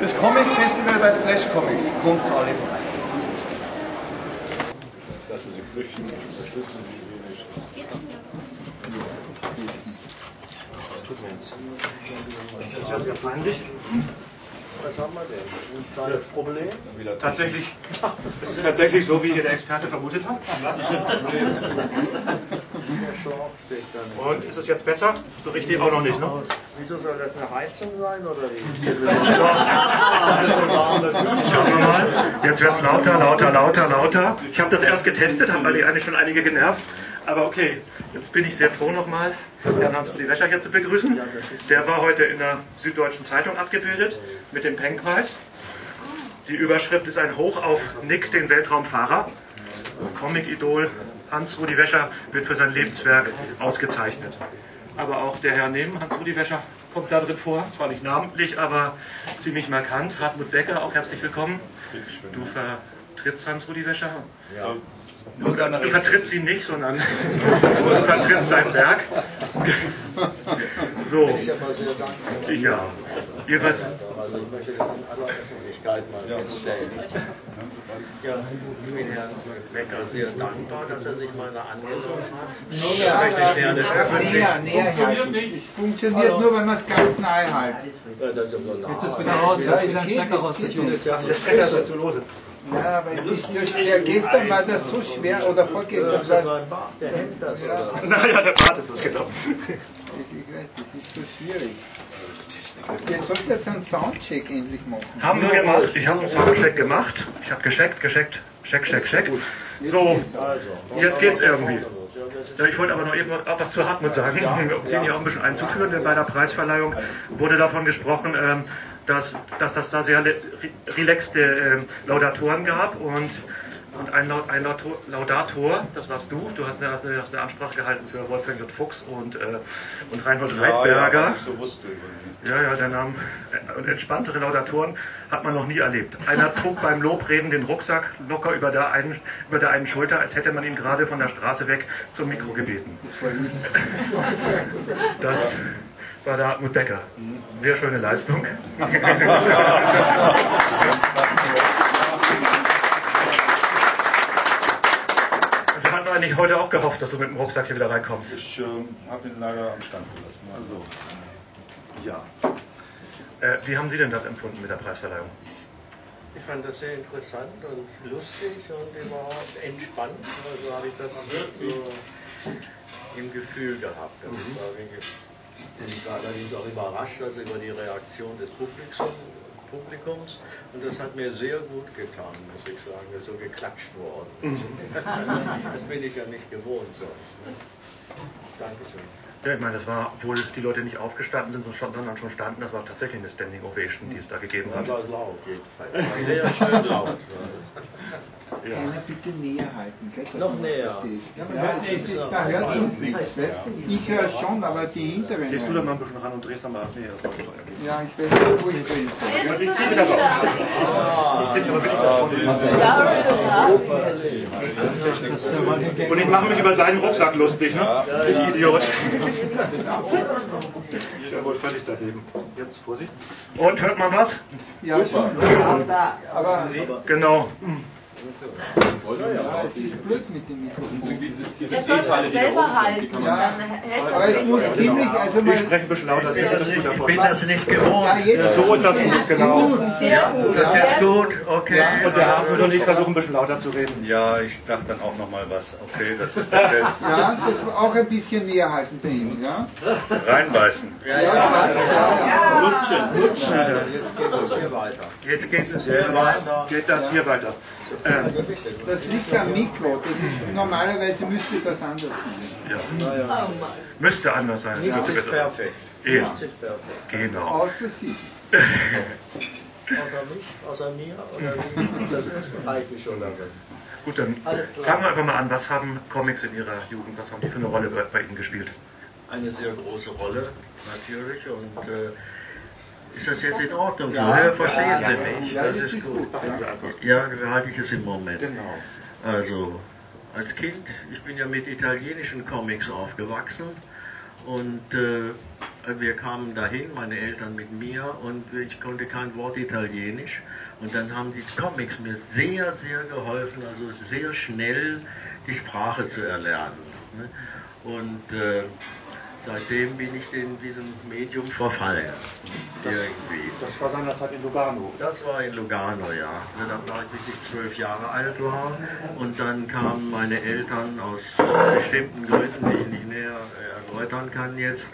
Das Comic Festival bei Splash Comics. Kommt alle vorbei. Lassen Sie flüchten, unterstützen Sie wenig. Tut mir jetzt. Das ist ja sehr peinlich. Was haben wir denn? Ein kleines Problem? Tatsächlich, es ist tatsächlich so, wie hier der Experte vermutet hat. Da nicht. Und ist es jetzt besser? So richtig auch noch nicht, ne? Wieso soll das eine Heizung sein oder wie? Schauen wir mal. Jetzt wird es lauter, lauter, lauter, lauter. Ich habe das erst getestet, habe eigentlich schon einige genervt. Aber okay, jetzt bin ich sehr froh nochmal, Herrn Hans-Rudi Wäscher hier zu begrüßen. Der war heute in der Süddeutschen Zeitung abgebildet mit dem Peng-Preis. Die Überschrift ist ein Hoch auf Nick, den Weltraumfahrer. Comic-Idol Hans-Rudi Wäscher wird für sein Lebenswerk ausgezeichnet. Aber auch der Herr neben Hans-Rudi Wäscher kommt da drin vor. Zwar nicht namentlich, aber ziemlich markant. Hartmut Becker, auch herzlich willkommen. Du vertrittst Hans-Rudi Wäscher. Ja. Du, du vertrittst ihn nicht, sondern du vertrittst sein Werk. So, ja. Jedenfalls, Also ich möchte das in aller Öffentlichkeit mal feststellen. Ja, ich bin Herrn Becker sehr dankbar, dass er sich meiner angenommen hat. Ich möchte gerne öffentlich. Näher, näher. Es funktioniert nur, wenn man es ganz nahe aber Jetzt ist wieder raus, Ja, jetzt ist es wieder ein Stecker rausgezogen. der Stecker ist so lose. Ja, aber es ist so schwer. Gestern war das so schwer, oder vorgestern Das ist war der hängt das, oder? Naja, der Bart ist das, genau. Ich weiß, das ist so schwierig. Ihr sollt jetzt einen Soundcheck endlich machen. Haben wir gemacht. Ich habe einen Soundcheck gemacht. Ich habe gescheckt, gescheckt, check, check, check. So, jetzt geht's irgendwie. Ja, Ich wollte aber noch eben auch was zu Hartmut sagen, um den hier auch ein bisschen einzuführen, denn bei der Preisverleihung wurde davon gesprochen, ähm, dass, dass das da sehr relaxte ähm, Laudatoren gab und, und ein, Laud- ein Laudator, Laudator, das warst du, du hast eine, hast eine, hast eine Ansprache gehalten für Wolfgang J. Fuchs und, äh, und Reinhold Reitberger. ich so wusste über Ja, ja, der Name. Und entspanntere Laudatoren hat man noch nie erlebt. Einer trug beim Lobreden den Rucksack locker über der einen, über der einen Schulter, als hätte man ihn gerade von der Straße weg zum Mikro gebeten. Das war der Hartmut Becker. Sehr schöne Leistung. Wir hatten eigentlich heute auch gehofft, dass du mit dem Rucksack hier wieder reinkommst. Ich ähm, habe ihn leider am Stand verlassen. Also, ja. Äh, wie haben Sie denn das empfunden mit der Preisverleihung? Ich fand das sehr interessant und lustig und überhaupt entspannt. Also habe ich das so im Gefühl gehabt. Das ist auch wirklich- ich war allerdings auch überrascht also über die Reaktion des Publikums, und das hat mir sehr gut getan, muss ich sagen, dass so geklatscht worden ist. das bin ich ja nicht gewohnt sonst. Ne? Dankeschön. Ja, ich meine, das war, obwohl die Leute nicht aufgestanden sind, sondern schon standen, das war tatsächlich eine Standing Ovation, die es da gegeben hat. war es laut jedenfalls. War Sehr schön laut. Ja. Einer bitte näher halten, gell? Noch näher. Ja, Ja, hört es nichts. ist, man hört uns nichts. Ich höre schon, aber die hinteren. Gehst du da mal ein bisschen ran und drehst dann mal ab? Nee, das war schon. Ja, ich weiß nicht, wo ich bin. Und ich zieh wieder raus. Ich finde aber wirklich vorne. Das der Mann, der Und ich mache mich über seinen Rucksack lustig, ne? Ich Idiot. Ist ja wohl völlig daneben. Jetzt Vorsicht. Und hört man was? Ja, schon. Aber Genau. Ja, es ist blöd mit dem Mikrofon. Er soll es selber halten Ja, aber es es muss ziemlich, also Ich mal, spreche ein bisschen lauter, davon. bin das nicht gewohnt. ja, So ist das gut, genau. Sehr gut. Das ist jetzt gut, okay. Und der Hartmut und ich versuchen ein bisschen lauter zu reden. Ja, ich sag dann auch nochmal was. Okay, das ist der Test. ja, das war auch ein bisschen näher halten bei ihm, ja? Reinbeißen. Ja, ja, ja. Jetzt geht es hier weiter. Jetzt geht es Hier weiter. Geht das hier weiter? Ähm, Das liegt am Mikro, das ist, normalerweise müsste das anders sein. ja. Oh Mann. Müsste anders sein. Nichts Müsste ist besser. perfekt. Eben. Nichts ist perfekt. Genau. Außer Sie. Außer mich, außer mir oder wie? Ist das österreichisch oder was? Gut, dann fangen wir einfach mal an. Was haben Comics in Ihrer Jugend, was haben die für eine Rolle bei, bei Ihnen gespielt? Eine sehr große Rolle, natürlich. Und äh, Ist das jetzt in Ordnung so? Ja. Ja, verstehen Sie mich? Ja, Das ist gut. Einfach. Ja, behalte ich es im Moment. Genau. Also, als Kind, ich bin ja mit italienischen Comics aufgewachsen und äh, wir kamen dahin, meine Eltern mit mir, und ich konnte kein Wort Italienisch. Und dann haben die Comics mir sehr, sehr geholfen, also sehr schnell die Sprache zu erlernen. ne? Und äh, seitdem bin ich in diesem Medium verfallen. Irgendwie. Das war seinerzeit in Lugano. Das war in Lugano, ja. Da war ich, bis ich zwölf Jahre alt war. Und dann kamen meine Eltern aus bestimmten Gründen, die ich nicht näher äh, erläutern kann jetzt,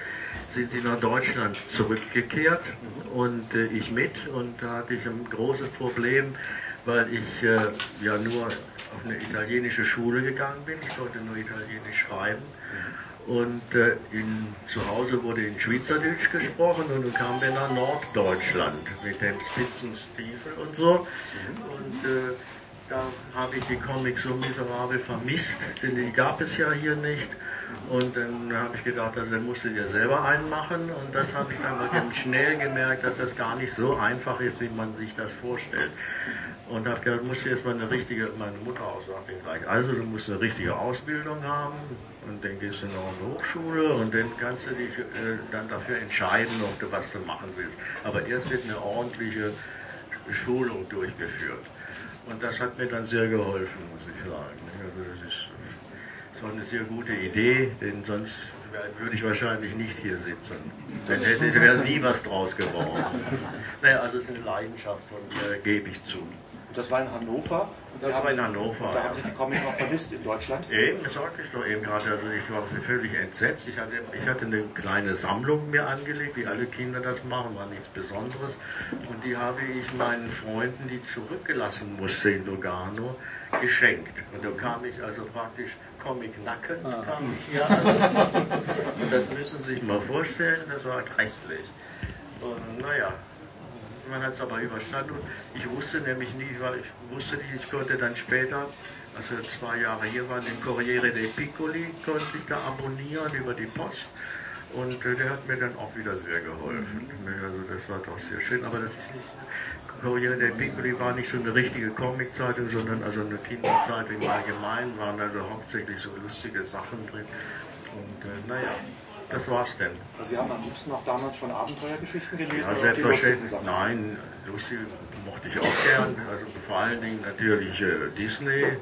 sind sie nach Deutschland zurückgekehrt und äh, ich mit. Und da hatte ich ein großes Problem, weil ich äh, ja nur auf eine italienische Schule gegangen bin. Ich konnte nur Italienisch schreiben. Und äh, in, zu Hause wurde in Schweizerdeutsch gesprochen und dann kamen wir nach Norddeutschland mit dem spitzen Stiefel und so. Und äh, da habe ich die Comics so miserabel vermisst, denn die gab es ja hier nicht. Und dann habe ich gedacht, also dann musst du dir selber einen machen. Und das habe ich dann schnell gemerkt, dass das gar nicht so einfach ist, wie man sich das vorstellt. Und habe gedacht, du musst jetzt mal eine richtige, meine Mutter auch sagte gleich, also du musst eine richtige Ausbildung haben und dann gehst du noch an die Hochschule und dann kannst du dich äh, dann dafür entscheiden, ob du was du machen willst. Aber erst wird eine ordentliche Schulung durchgeführt. Und das hat mir dann sehr geholfen, muss ich sagen. Also das ist, war eine sehr gute Idee, denn sonst würde ich wahrscheinlich nicht hier sitzen. Dann hätte wäre nie was draus geworden. Naja, also es ist eine Leidenschaft von mir, gebe ich zu. Das war in Hannover. Und Das Sie war in Hannover, Und da ja. haben Sie die Comics noch vermisst in Deutschland. Eben, das sagte ich doch eben gerade. Also ich war völlig entsetzt. Ich hatte, ich hatte eine kleine Sammlung mir angelegt, wie alle Kinder das machen, war nichts Besonderes. Und die habe ich meinen Freunden, die zurückgelassen musste in Lugano, geschenkt. Und da kam ich also praktisch Comic-Nacken, kam ich hier an. Und das müssen Sie sich mal vorstellen, das war grässlich. Und naja, man hat es aber überstanden. Ich wusste nämlich nie, weil ich wusste nicht, ich konnte dann später, als wir zwei Jahre hier waren, den Corriere dei Piccoli konnte ich da abonnieren über die Post. Und äh, der hat mir dann auch wieder sehr geholfen. Ne, Also das war doch sehr schön. Aber das ist nicht, Corriere dei Piccoli war nicht so eine richtige Comiczeitung, sondern also eine Kinderzeitung im Allgemeinen, waren also hauptsächlich so lustige Sachen drin. Und äh, naja, das war's denn. Also Sie haben am liebsten auch damals schon Abenteuergeschichten gelesen Ja, selbstverständlich. Nein, lustig mochte ich auch gern. Also vor allen Dingen natürlich äh, Disney,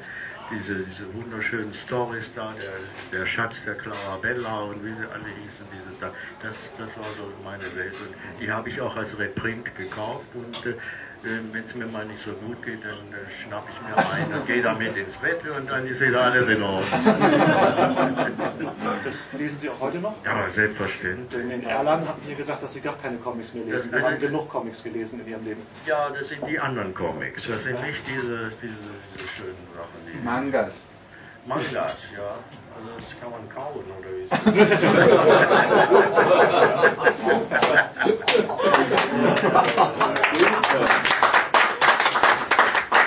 diese, diese wunderschönen Stories da, der, der Schatz der Clarabella und wie sie alle hießen, diese, da, das, das war so meine Welt. Und die habe ich auch als Reprint gekauft und äh, wenn es mir mal nicht so gut geht, dann äh, schnapp ich mir ein und gehe damit ins Bett und dann ist wieder alles in Ordnung. Das lesen Sie auch heute noch? Ja, selbstverständlich. Denn in Erlangen hatten Sie gesagt, dass Sie gar keine Comics mehr lesen. Sie Das- haben genug Comics gelesen in Ihrem Leben. Ja, das sind die anderen Comics. Das sind nicht diese, diese, diese schönen Sachen. Die Mangas. Mangas, ja. Also das kann man kauen, oder wie ist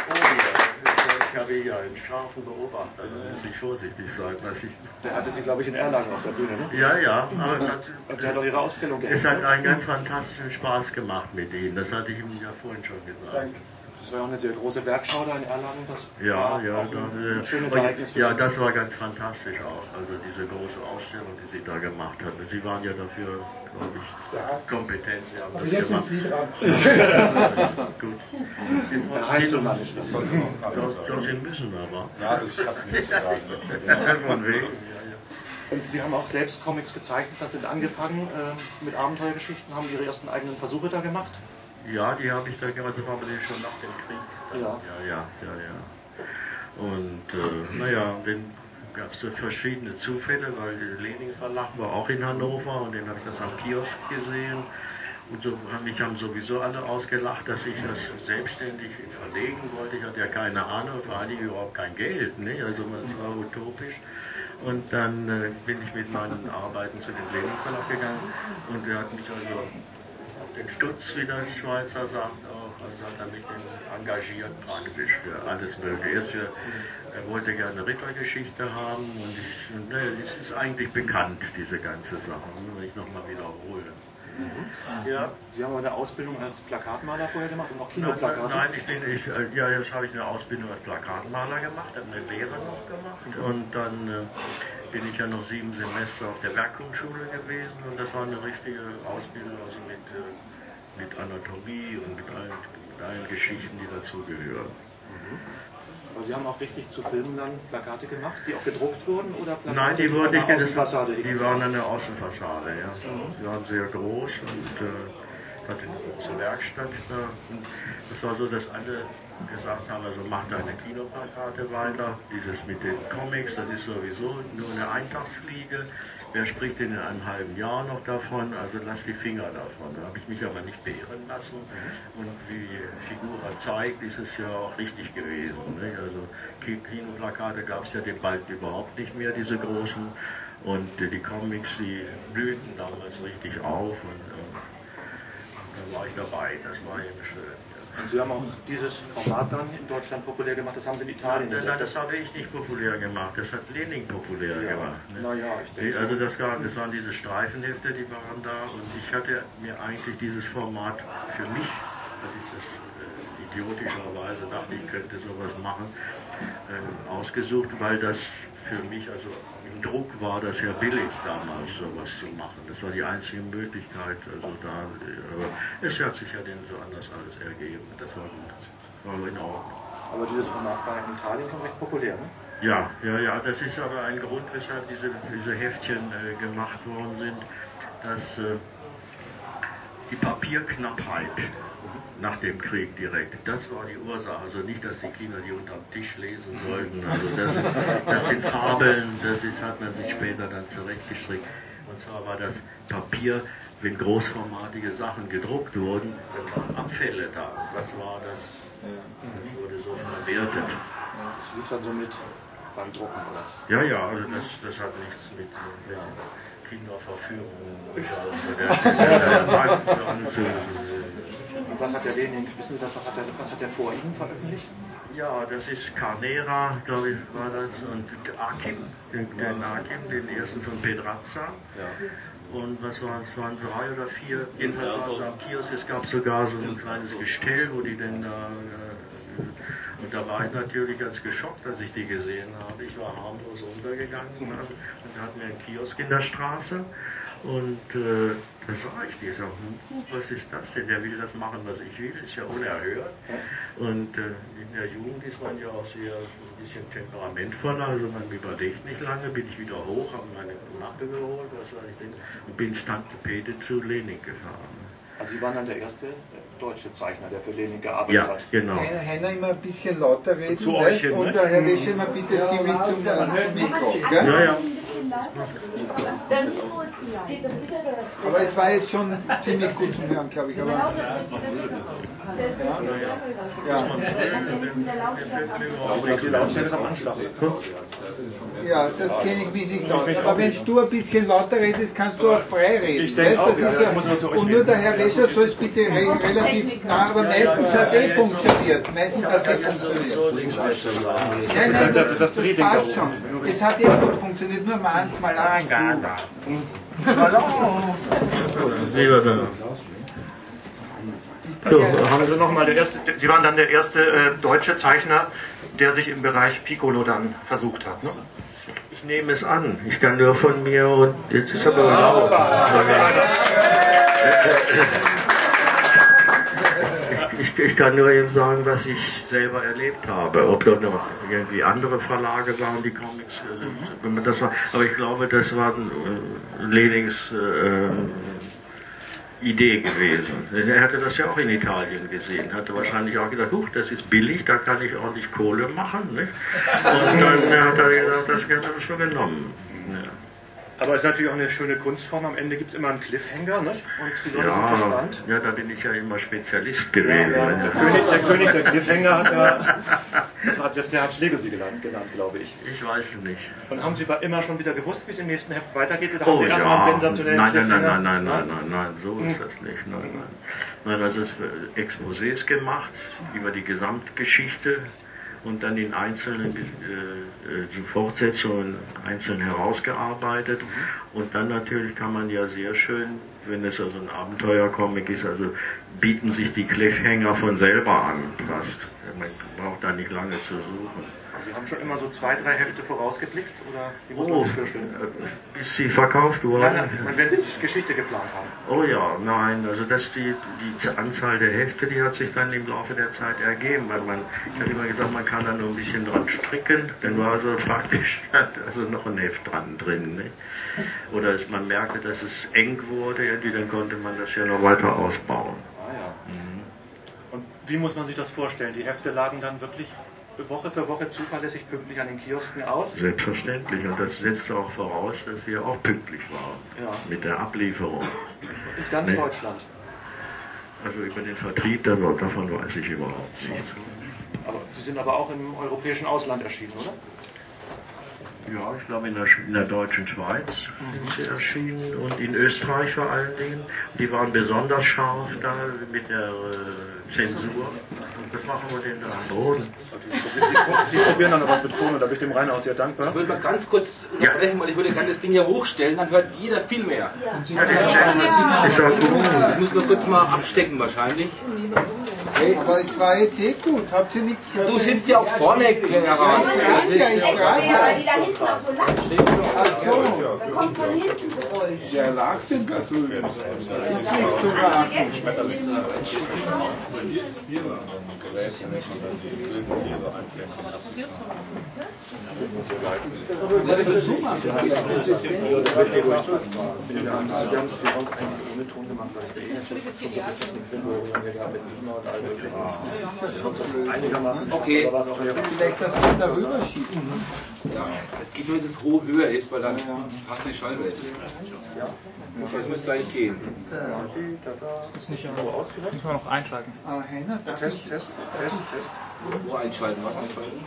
Oh ja, ich habe hier einen scharfen Beobachter, da muss ich vorsichtig sein. Was ich, Der hatte Sie, glaube ich, in Erlangen auf der Bühne. Ne? ja, ja, aber es hat, Und der hat auch Ihre Ausstellung es gehängt. hat Ne? einen ganz fantastischen Spaß gemacht mit ihm. Das hatte ich ihm ja vorhin schon gesagt. Das war ja auch eine sehr große Werkschau da in Erlangen. Das Ja, war ja, auch da, ein, ein schönes und- Ereignis für ja, Sie. das war ganz fantastisch auch. Also diese große Ausstellung, die Sie da gemacht haben. Sie waren ja dafür, glaube ich, kompetent. Sie haben Aber das jetzt sind gemacht. Sie dran. Gut. Der Heinzelmann ist das. Doch, doch, Sie müssen aber. Ja, ich habe nichts sagen. Von wegen. Und Sie haben auch selbst Comics gezeichnet, dann sind angefangen ähm, mit Abenteuergeschichten, haben Ihre ersten eigenen Versuche da gemacht. Ja, die habe ich da gemacht, das war aber schon nach dem Krieg. Ja. Ja, ja, ja, ja. Und äh, naja, dann gab es so verschiedene Zufälle, weil der Lening Verlag war auch in Hannover und dann habe ich das am Kiosk gesehen. Und so mich haben sowieso alle ausgelacht, dass ich das selbstständig verlegen wollte. Ich hatte ja keine Ahnung, vor Dingen überhaupt kein Geld. Ne? Also es war utopisch. Und dann äh, bin ich mit meinen Arbeiten zu dem Verlag gegangen und der hat mich also auf den Stutz, wie der Schweizer sagt, auch. Also hat er mich engagiert praktisch für alles Mögliche. Erst für, er wollte gerne eine Rittergeschichte haben und ich, ne, es ist eigentlich bekannt, diese ganze Sache, ne, wenn ich nochmal wiederhole. Mhm. Ja. Sie haben eine Ausbildung als Plakatmaler vorher gemacht und auch Kinoplakate? Nein, nein, ich bin, ich, äh, ja, jetzt habe ich eine Ausbildung als Plakatmaler gemacht, habe eine Lehre noch gemacht mhm. und dann äh, bin ich ja noch sieben Semester auf der Werkgrundschule gewesen und das war eine richtige Ausbildung, also mit, äh, mit Anatomie und mit allen, mit allen Geschichten, die dazugehören. Mhm. Aber Sie haben auch richtig zu Filmen dann Plakate gemacht, die auch gedruckt wurden oder Plakate? Nein, die, wurden nicht gedruckt. Die waren an der Außenfassade, ja. Mhm. Sie waren sehr groß und äh, hatte eine große Werkstatt da. Und das war so, dass alle gesagt haben, also mach deine Kinoplakate weiter. Dieses mit den Comics, das ist sowieso nur eine Eintagsfliege. Wer spricht denn in einem halben Jahr noch davon? Also lass die Finger davon. Da habe ich mich aber nicht beirren lassen. Und wie die Figur zeigt, ist es ja auch richtig gewesen. Nicht? Also Kinoplakate gab es ja den bald überhaupt nicht mehr, diese großen. Und die Comics, die blühten damals richtig auf. Und, äh, da war ich dabei. Das war eben schön. Und Sie haben auch dieses Format dann in Deutschland populär gemacht, das haben Sie in Italien Nein, nein das habe ich nicht populär gemacht, das hat Lenin populär ja. gemacht. Ne? Naja, ich denke. Also das, war, das waren diese Streifenhefte, die waren da und ich hatte mir eigentlich dieses Format für mich, als ich das äh, idiotischerweise dachte, ich könnte sowas machen, ausgesucht, weil das für mich, also im Druck war das ja billig damals, sowas zu machen. Das war die einzige Möglichkeit. Also da, aber es hat sich ja dann so anders alles ergeben. Das war gut. War in Ordnung. Aber dieses war in Italien schon recht populär, ne? Ja, ja, ja. Das ist aber ein Grund, weshalb diese, diese Heftchen äh, gemacht worden sind, dass äh, die Papierknappheit nach dem Krieg direkt. Das war die Ursache. Also nicht, dass die Kinder die unterm Tisch lesen sollten. Also das, ist, das sind Fabeln, das ist, hat man sich später dann zurechtgestrickt. Und zwar war das Papier, wenn großformatige Sachen gedruckt wurden, dann waren Abfälle da. Das war das, das wurde so verwertet. Das lief dann so mit beim Drucken, oder? Ja, ja, also das, das hat nichts mit, mit Kinderverführung oder der, der, und was hat der Lenin, wissen Sie das, was hat er, was hat er vor Ihnen veröffentlicht? Ja, das ist Carnera, glaube ich, war das, und Akim, den, den Akim, den ersten von Pedrazza. Ja. Und was waren es, waren drei oder vier, jedenfalls war es am Kiosk, es gab sogar so ein kleines Gestell, wo die denn da, äh, und da war ich natürlich ganz geschockt, als ich die gesehen habe. Ich war harmlos untergegangen und da hatten wir einen Kiosk in der Straße und äh, da sah ich die so, hm, was ist das denn? Der will das machen, was ich will, ist ja unerhört. Und äh, in der Jugend ist man ja auch sehr ein bisschen temperamentvoller, also man überlegt nicht lange, bin ich wieder hoch, habe meine Mappe geholt, was weiß ich denn, und bin Stantepede zu Lenin gefahren. Also Sie waren dann der erste deutsche Zeichner, der für Lenin gearbeitet ja, hat. genau. Heiner immer ein bisschen lauter reden. Zu euch hin, und der Herr Wäsche mal bitte ja, ziemlich zum, zum Mikro. Ja, ja. Ist zu. Aber es war jetzt schon ziemlich gut zum Hören, glaube ich. Aber, ja. Ja. Die Lautstärke ist am Anschlag. Ja, das kenne ich mich nicht aus. Aber wenn du ein bisschen lauter redest, kannst du auch frei reden. Ich denke auch, ja, ja, Und nur der Herr Wäscher soll es bitte re relativ nah, aber meistens hat eh funktioniert. Meistens hat eh funktioniert. Nein, nein, das, das, das passt schon. Es hat eh gut funktioniert, nur manchmal ab und zu. Lieber so, haben Sie noch mal der erste, Sie waren dann der erste äh, deutsche Zeichner, der sich im Bereich Piccolo dann versucht hat. Ne? Ich nehme es an. Ich kann nur von mir und jetzt ist aber laut. Ich, ich, kann nur eben sagen, was ich selber erlebt habe. Ob da noch irgendwie andere Verlage waren, die Comics, äh, das war, aber ich glaube, das war äh, Lenings äh, Idee gewesen. Er hatte das ja auch in Italien gesehen, hatte wahrscheinlich auch gedacht, huch, das ist billig, da kann ich ordentlich Kohle machen. Nicht? Und dann hat er gesagt, das habe ich schon genommen. Ja. Aber es ist natürlich auch eine schöne Kunstform. Am Ende gibt es immer einen Cliffhanger, nicht? Und die Leute ja, sind gespannt. Ja, da bin ich ja immer Spezialist gewesen. Ja, ja, der, König, der, König, der Cliffhanger hat ja, das war, der hat Schlegel genannt, genannt, glaube ich. Ich weiß es nicht. Und haben Sie immer schon wieder gewusst, wie es im nächsten Heft weitergeht? Oder oh, haben Sie ja. erstmal einen sensationellen nein, Cliffhanger? Nein, nein, nein, nein, nein, nein, nein, so ist das nicht. Nein, nein. Nein, also es Exposés gemacht über die Gesamtgeschichte und dann in einzelnen äh, Fortsetzungen einzeln herausgearbeitet. Und dann natürlich kann man ja sehr schön, wenn es also ein Abenteuercomic ist, also bieten sich die Cliffhanger von selber an fast. Man braucht da nicht lange zu suchen. Sie haben schon immer so zwei, drei Hefte vorausgeblickt oder wie muss man Oh, sich vorstellen? äh, ist sie verkauft worden? Nein, nein, wenn Sie die Geschichte geplant haben. Oh ja, nein, also das die, die Anzahl der Hefte, die hat sich dann im Laufe der Zeit ergeben, weil man, ich habe immer gesagt, man kann da nur ein bisschen dran stricken, dann war also praktisch also noch ein Heft dran drin. Ne? Oder es, man merkte, dass es eng wurde, irgendwie, dann konnte man das ja noch weiter ausbauen. Ah ja. Und wie muss man sich das vorstellen? Die Hefte lagen dann wirklich Woche für Woche zuverlässig pünktlich an den Kiosken aus? Selbstverständlich, und das setzte auch voraus, dass wir auch pünktlich waren Ja. mit der Ablieferung. In ganz Nee. Deutschland. Also über den Vertrieb, davon weiß ich überhaupt nichts. Aber Sie sind aber auch im europäischen Ausland erschienen, oder? Ja, ich glaube in der, in der deutschen Schweiz sind sie erschienen und in Österreich vor allen Dingen. Die waren besonders scharf da mit der äh, Zensur. Was machen wir denn da am Boden? Die probieren dann noch was mit Ton, und da bin ich dem Rainer auch sehr dankbar. Ich würde mal ganz kurz unterbrechen, weil ich würde gerne das Ding hier hochstellen, dann hört jeder viel mehr. Ja, das ist ja gut. Ich muss nur kurz mal abstecken wahrscheinlich. Aber es war jetzt eh gut. Habt ihr nichts gehört? Du sitzt ja auch vorne, Herr Rahn. Ja, ja, ich Ja, da kommt von hinten Geräusch. Der sind da drüben. Das ist nicht zu lachen. Wir haben es wir haben es eigentlich ohne Ton gemacht, weil ich eh jetzt schon bin, wir hier gehabt mit Beamer und allem möglichen. Einigermaßen Okay. Vielleicht das darüber schieben. Ja, es geht nur, dass es hoch höher ist, weil dann passt die Schallwelt. Das müsste eigentlich gehen. ist nicht irgendwo aus vielleicht? Müssen wir noch einschalten. Ah, das Test, Test, Test, Test. Wo einschalten, was einschalten?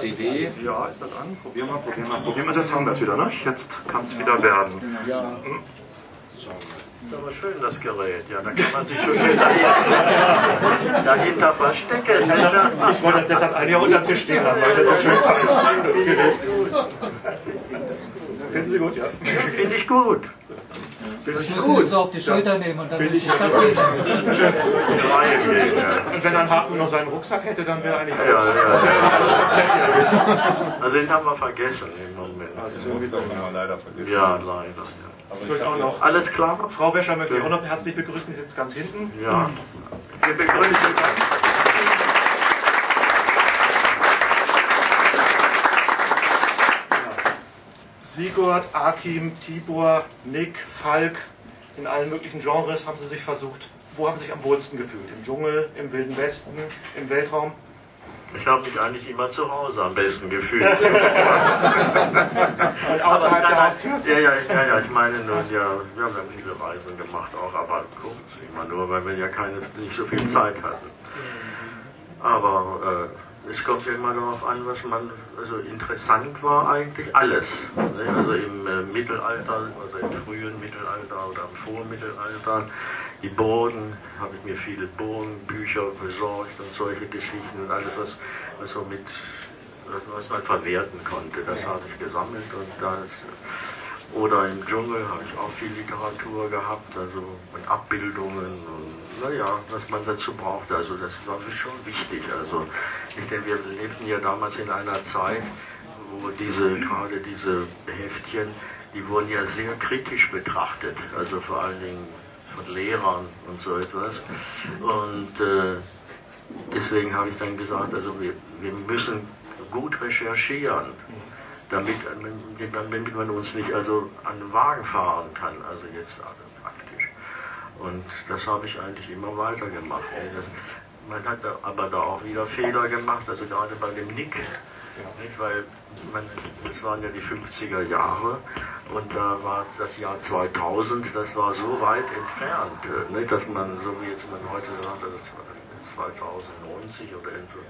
CD. Ja, ist das an? Probier mal, probier mal, probier mal. Jetzt haben wir es wieder, ne? Jetzt kann es wieder werden. Ja. ist aber schön, das Gerät. Ja, da kann man sich schön dahinter, dahinter verstecken. Ich wollte das deshalb eigentlich auch unter dem Tisch stehen haben, weil das so schön fand, das Gerät. Finden Sie gut, ja? Finde ich gut. Finde Das ich gut. so auf die Schulter nehmen und dann Bin ich ja. Und wenn ein Haken noch seinen Rucksack hätte, dann wäre eigentlich Ja, alles. ja, ja. Also den haben wir vergessen im Moment. Also so. haben wir leider vergessen. Ja, leider. Ja. Alles klar? Frau Wäscher möchte ich auch noch herzlich begrüßen, die sitzt ganz hinten. Ja. Wir begrüßen Sigurd, Akim, Tibor, Nick, Falk, in allen möglichen Genres haben sie sich versucht. Wo haben sie sich am wohlsten gefühlt? Im Dschungel, im Wilden Westen, im Weltraum? Ich habe mich eigentlich immer zu Hause am besten gefühlt. Und außerhalb der Haustür? Ja, ja, ja, ja, ich meine nun, ja, wir haben ja viele Reisen gemacht, auch aber kurz, immer nur, weil wir ja keine, nicht so viel Zeit hatten. Aber äh, es kommt ja immer darauf an, was man, also interessant war eigentlich alles. Ne? Also im äh, Mittelalter, also im frühen Mittelalter oder im Vormittelalter, die Burgen, habe ich mir viele Burgenbücher besorgt und solche Geschichten und alles, was, was so mit, was man verwerten konnte, das habe ich gesammelt und das, oder im Dschungel habe ich auch viel Literatur gehabt, also und Abbildungen und naja, was man dazu braucht. Also das war mir schon wichtig. Also ich denke, wir lebten ja damals in einer Zeit, wo diese, gerade diese Heftchen, die wurden ja sehr kritisch betrachtet. Also vor allen Dingen von Lehrern und so etwas. Und äh, deswegen habe ich dann gesagt, also wir, wir müssen gut recherchieren damit, damit man uns nicht also an den Wagen fahren kann, also jetzt praktisch. Und das habe ich eigentlich immer weiter gemacht. Das, man hat aber da auch wieder Fehler gemacht, also gerade bei dem Nick, nicht, weil man, das waren ja die 50er Jahre und da war das Jahr 2000, das war so weit entfernt, äh, nicht, dass man, so wie jetzt man heute sagt, also 2090 oder irgendwo,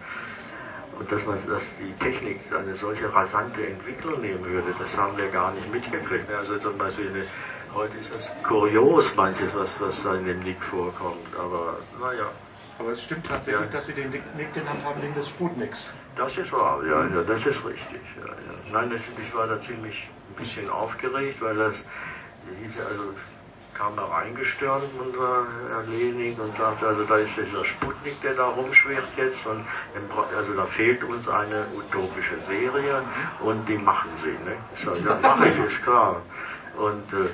und dass man, dass die Technik eine solche rasante Entwicklung nehmen würde, das haben wir gar nicht mitgekriegt. Also zum Beispiel eine, heute ist das kurios manches, was, was da in dem Nick vorkommt. Aber naja, Aber es stimmt tatsächlich, ja. dass Sie den Nick genannt haben wegen des Sputniks. Das ist wahr, ja, ja das ist richtig. Ja, ja. Nein, das, ich war da ziemlich ein bisschen aufgeregt, weil das hieß also kam da reingestürmt, unser Herr Lening, und sagte, also da ist dieser Sputnik, der da rumschwirrt jetzt, und also da fehlt uns eine utopische Serie, und die machen sie, ne? Ich sage, ja, mach ich, ist klar. Und äh,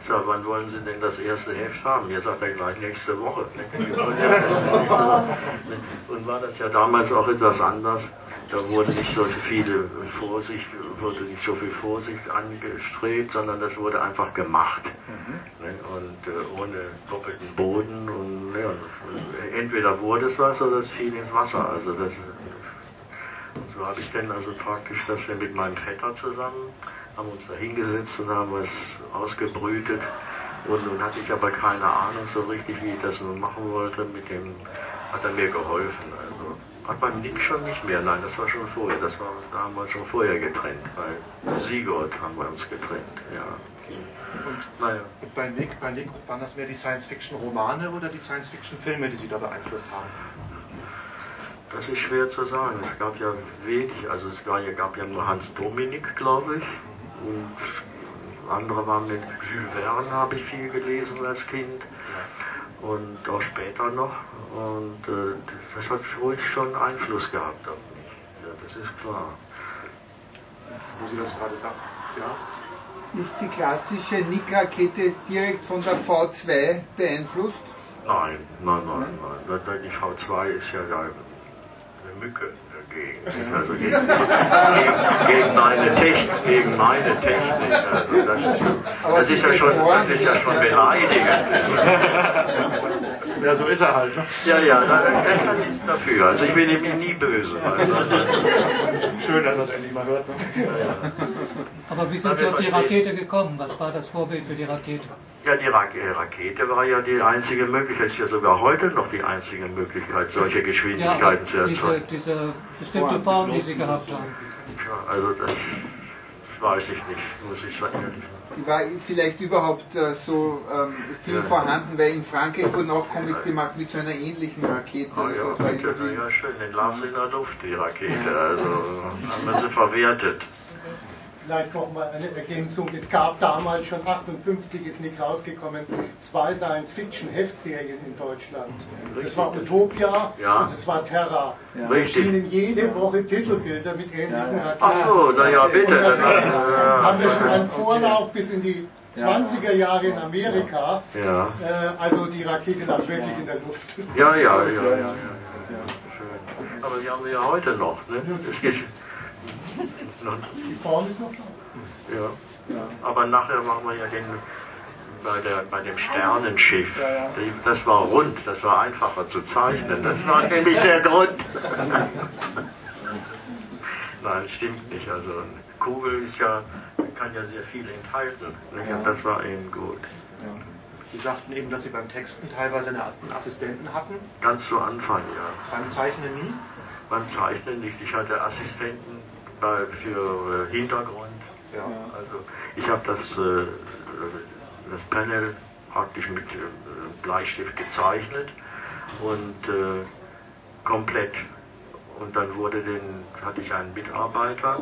ich sage, wann wollen Sie denn das erste Heft haben? Jetzt sagt er gleich nächste Woche. Und war das ja damals auch etwas anders da wurde nicht so viel Vorsicht, wurde nicht so viel Vorsicht angestrebt, sondern das wurde einfach gemacht. Mhm. Ne? Und äh, ohne doppelten Boden und ja, entweder wurde es was oder es fiel ins Wasser. Also das so habe ich dann also praktisch das mit meinem Vetter zusammen, haben uns da hingesetzt und haben was ausgebrütet. Und nun hatte ich aber keine Ahnung so richtig, wie ich das nun machen wollte. Mit dem hat er mir geholfen. Also hat beim Nick schon nicht mehr, nein, das war schon vorher. Das war, da haben wir schon vorher getrennt. Bei Sigurd haben wir uns getrennt, ja. Und, naja. und bei Nick, bei Nick waren das mehr die Science-Fiction-Romane oder die Science-Fiction-Filme, die Sie da beeinflusst haben? Das ist schwer zu sagen. Es gab ja wenig, also es gab ja nur Hans Dominik, glaube ich. Und andere waren mit Jules Verne, habe ich viel gelesen als Kind. Und auch später noch. Und äh, das hat ruhig schon Einfluss gehabt auf mich. Ja, das ist klar. Wo Sie das gerade sagen, ja. Ist die klassische Nick-Rakete direkt von der V2 beeinflusst? Nein, nein, nein, nein. Die V2 ist ja eine Mücke dagegen. Also gegen, gegen, gegen, meine Technik, gegen meine Technik. Also das, das ist ja schon, das ist ja schon beleidigend. Ja, so ist er halt. Ne? Ja, ja, da, er kann nichts dafür. Also ich bin ihm nie böse. Schön, dass das endlich mal hört. Ne? Ja, ja. Aber wie sind Sie auf die Rakete gekommen? Was war das Vorbild für die Rakete? Ja, die Rakete war ja die einzige Möglichkeit, ist ja sogar heute noch die einzige Möglichkeit, solche Geschwindigkeiten ja, zu erzeugen. Diese, diese bestimmte Form, die Sie gehabt haben. Ja, also das weiß ich nicht, muss ich sagen war vielleicht überhaupt äh, so ähm, viel ja. vorhanden, weil in Frankreich wurden auch Comics gemacht mit so einer ähnlichen Rakete. Oh, ja, das war ja, schön, in der Luft, die Rakete. Also haben wir sie verwertet. Vielleicht noch mal eine Ergänzung. Es gab damals schon 58 ist nicht rausgekommen, zwei Science-Fiction-Heftserien in Deutschland. Das war Utopia ja. und das war Terra. Ja. Richtig. Erschienen jede Woche Titelbilder mit ähnlichen Raketen. Ach so, naja, bitte. Dann, ja, haben wir schon einen Vorlauf bis in die 20er Jahre in Amerika. Ja. Äh, also die Rakete lag wirklich in der Luft. Ja, ja, ja. ja, ja, ja. Aber die haben wir ja heute noch. Ne? Die Form ist noch da. Ja. ja. Aber nachher machen wir ja den bei, der, bei dem Sternenschiff. Ja, ja. Das war rund, das war einfacher zu zeichnen. Das war nämlich der Grund. Nein, stimmt nicht. Also eine Kugel ist ja, kann ja sehr viel enthalten. Ja. Das war eben gut. Sie sagten eben, dass Sie beim Texten teilweise einen Assistenten hatten. Ganz zu Anfang, ja. Beim Zeichnen nie? Beim Zeichnen nicht. Ich hatte Assistenten bei, für äh, Hintergrund. Ja. Also ich habe das, äh, das Panel praktisch mit äh, Bleistift gezeichnet und äh, komplett. Und dann wurde den, hatte ich einen Mitarbeiter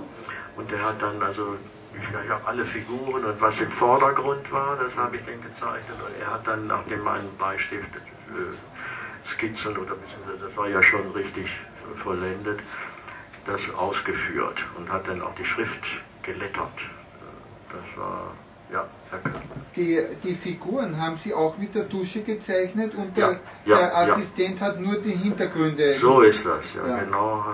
und der hat dann also ich habe alle Figuren und was im Vordergrund war, das habe ich dann gezeichnet und er hat dann nach dem einen Bleistift äh, Skizzen oder beziehungsweise das war ja schon richtig vollendet, das ausgeführt und hat dann auch die Schrift gelettert. Das war, ja, die, die Figuren haben Sie auch mit der Tusche gezeichnet und der, ja, der Assistent hat nur die Hintergründe. So ist das, ja, genau.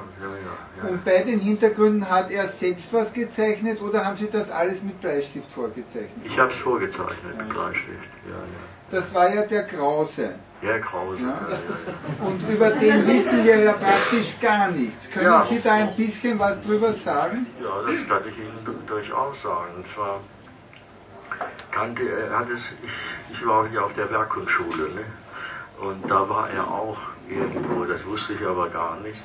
Und bei den Hintergründen hat er selbst was gezeichnet oder haben Sie das alles mit Bleistift vorgezeichnet? Ich habe es vorgezeichnet mit Bleistift, ja, ja. Das war ja der Krause. Ja, Krause. Ja. Und über den wissen wir ja praktisch gar nichts. Können. Sie da ein bisschen was drüber sagen? Ja, das kann ich Ihnen durchaus sagen. Und zwar kannte er, hat es, ich, ich war hier auf der Werkkunstschule, ne? Und da war er auch irgendwo, das wusste ich aber gar nicht.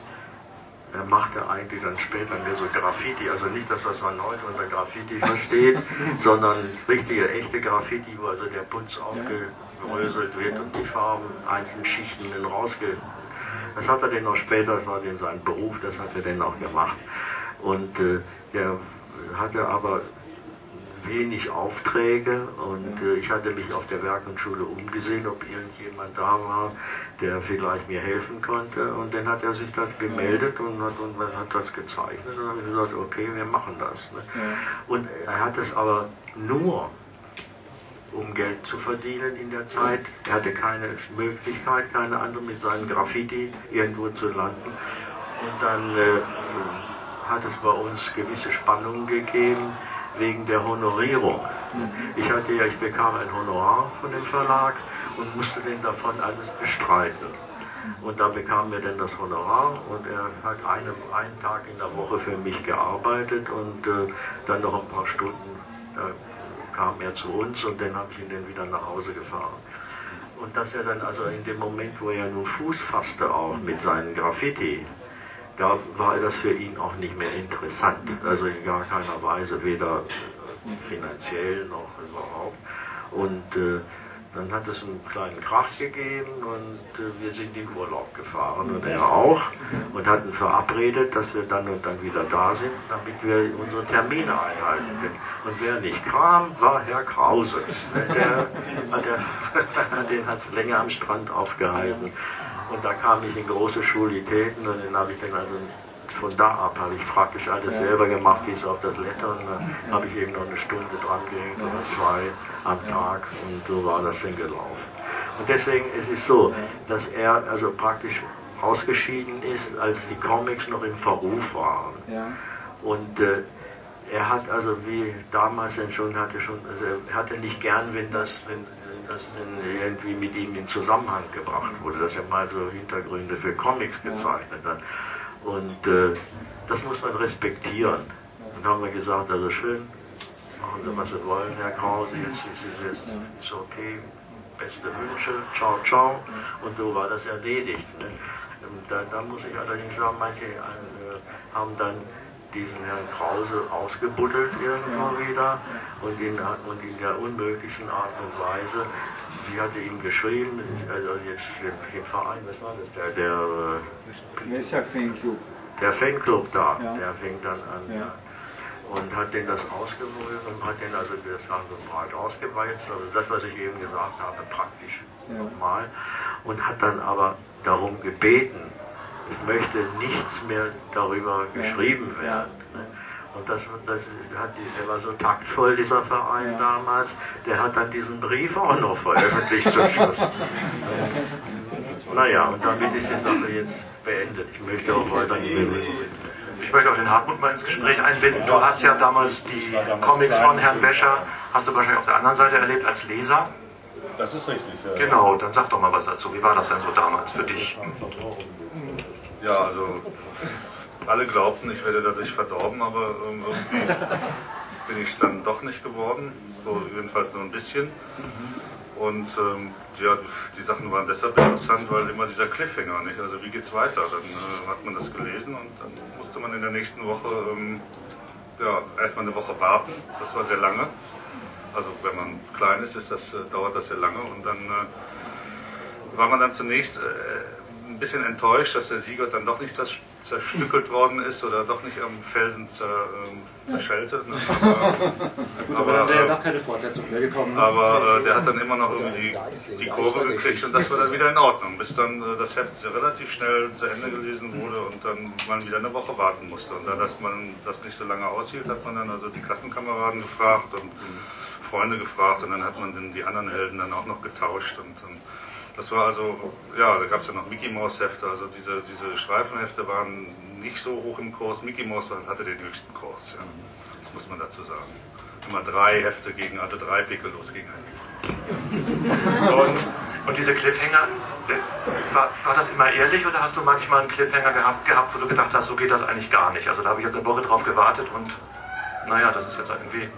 er machte eigentlich dann später mehr so Graffiti, also nicht das, was man heute unter Graffiti versteht, sondern richtige, echte Graffiti, wo also der Putz aufgebröselt wird und die Farben einzelnen Schichten dann. Das hat er dann noch später, das war denn sein Beruf, das hat er dann auch gemacht. Und äh, der hatte aber wenig Aufträge und äh, ich hatte mich auf der Werkundschule umgesehen, ob irgendjemand da war, der vielleicht mir helfen konnte. Und dann hat er sich das gemeldet und hat, und hat das gezeichnet und dann habe ich gesagt, okay, wir machen das. Ne? Ja. Und er hat es aber nur um Geld zu verdienen in der Zeit. Er hatte keine Möglichkeit, keine andere mit seinem Graffiti irgendwo zu landen. Und dann äh, hat es bei uns gewisse Spannungen gegeben wegen der Honorierung. Ich hatte ja, ich bekam ein Honorar von dem Verlag und musste den davon alles bestreiten. Und da bekam er dann das Honorar und er hat eine, einen Tag in der Woche für mich gearbeitet und äh, dann noch ein paar Stunden da kam er zu uns und dann habe ich ihn dann wieder nach Hause gefahren. Und dass er dann also in dem Moment, wo er nun Fuß fasste auch mit seinen Graffiti, da war das für ihn auch nicht mehr interessant. Also in gar keiner Weise, weder finanziell noch überhaupt. Und äh, dann hat es einen kleinen Krach gegeben und äh, wir sind in Urlaub gefahren und er auch und hatten verabredet, dass wir dann und dann wieder da sind, damit wir unsere Termine einhalten können. Und wer nicht kam, war Herr Krause. Der, der, den hat es länger am Strand aufgehalten. Und da kam ich in große Schulitäten und dann habe ich dann also von da ab habe ich praktisch alles ja. selber gemacht, wie so auf das Lettern. Da habe ich eben noch eine Stunde dran gehängt oder zwei am Tag und so war das dann gelaufen. Und deswegen ist es so, dass er also praktisch ausgeschieden ist, als die Comics noch im Verruf waren. Ja. Und äh, er hat also wie damals schon hatte schon also er hatte nicht gern wenn das wenn, wenn das irgendwie mit ihm in Zusammenhang gebracht wurde dass er mal so Hintergründe für Comics gezeichnet hat und äh, das muss man respektieren. Und haben wir gesagt, also schön, machen Sie, was Sie wollen, Herr Krause, jetzt ist es ist okay, beste Wünsche, ciao, ciao. Und so war das erledigt. Ne? Da, da, muss ich allerdings sagen, manche äh, haben dann diesen Herrn Krause ausgebuddelt irgendwo wieder und in, und in der unmöglichsten Art und Weise. Sie hatte ihm geschrieben, also jetzt den Verein, was war das, der, der, Fanclub? Der Fanclub da, ja. der fing dann an. Ja. Und hat den das ausgewählt und hat den also das so breit ausgeweizt, also das, was ich eben gesagt habe, praktisch ja. nochmal. Und hat dann aber darum gebeten, es möchte nichts mehr darüber geschrieben werden. Ne? Und das, das hat, der war so taktvoll, dieser Verein ja. damals, der hat dann diesen Brief auch noch veröffentlicht zum Schluss. naja, und damit ist die Sache jetzt beendet. Ich möchte auch weiter nicht mehr ich möchte auch den Hartmut mal ins Gespräch einbinden. Du hast ja damals die Comics von Herrn Wäscher, hast du wahrscheinlich auf der anderen Seite erlebt als Leser. Das ist richtig. Ja. Genau, dann sag doch mal was dazu. Wie war das denn so damals für dich? Ja, also alle glaubten, ich werde dadurch verdorben, aber irgendwie bin ich es dann doch nicht geworden. So jedenfalls nur ein bisschen. Und ähm, ja, die Sachen waren deshalb interessant, weil immer dieser Cliffhanger, nicht? Also wie geht's weiter? Dann äh, hat man das gelesen und dann musste man in der nächsten Woche ähm, ja, erstmal eine Woche warten. Das war sehr lange. Also wenn man klein ist, ist das, äh, dauert das sehr lange und dann äh, war man dann zunächst äh, ein bisschen enttäuscht, dass der Sieger dann doch nicht zerstückelt worden ist oder doch nicht am Felsen zer, äh, zerschellte. Ne? Aber, aber wäre ja gar keine Fortsetzung mehr gekommen. Ne? Aber äh, der hat dann immer noch irgendwie die, Kurve gekriegt und das war dann wieder in Ordnung, bis dann äh, das Heft relativ schnell zu Ende gelesen wurde und dann man wieder eine Woche warten musste. Und da dass man das nicht so lange aushielt, hat man dann also die Klassenkameraden gefragt und Freunde gefragt und dann hat man dann die anderen Helden dann auch noch getauscht und, und das war also, ja, da gab es ja noch Mickey Mouse Hefte, also diese, diese Streifenhefte waren nicht so hoch im Kurs. Mickey Mouse hatte den höchsten Kurs, ja. das muss man dazu sagen. Immer drei Hefte gegen, also drei Piccolos gegen einen. Und, und diese Cliffhanger, war, war das immer ehrlich oder hast du manchmal einen Cliffhanger gehabt, gehabt, wo du gedacht hast, so geht das eigentlich gar nicht? Also da habe ich jetzt eine Woche drauf gewartet und naja, das ist jetzt irgendwie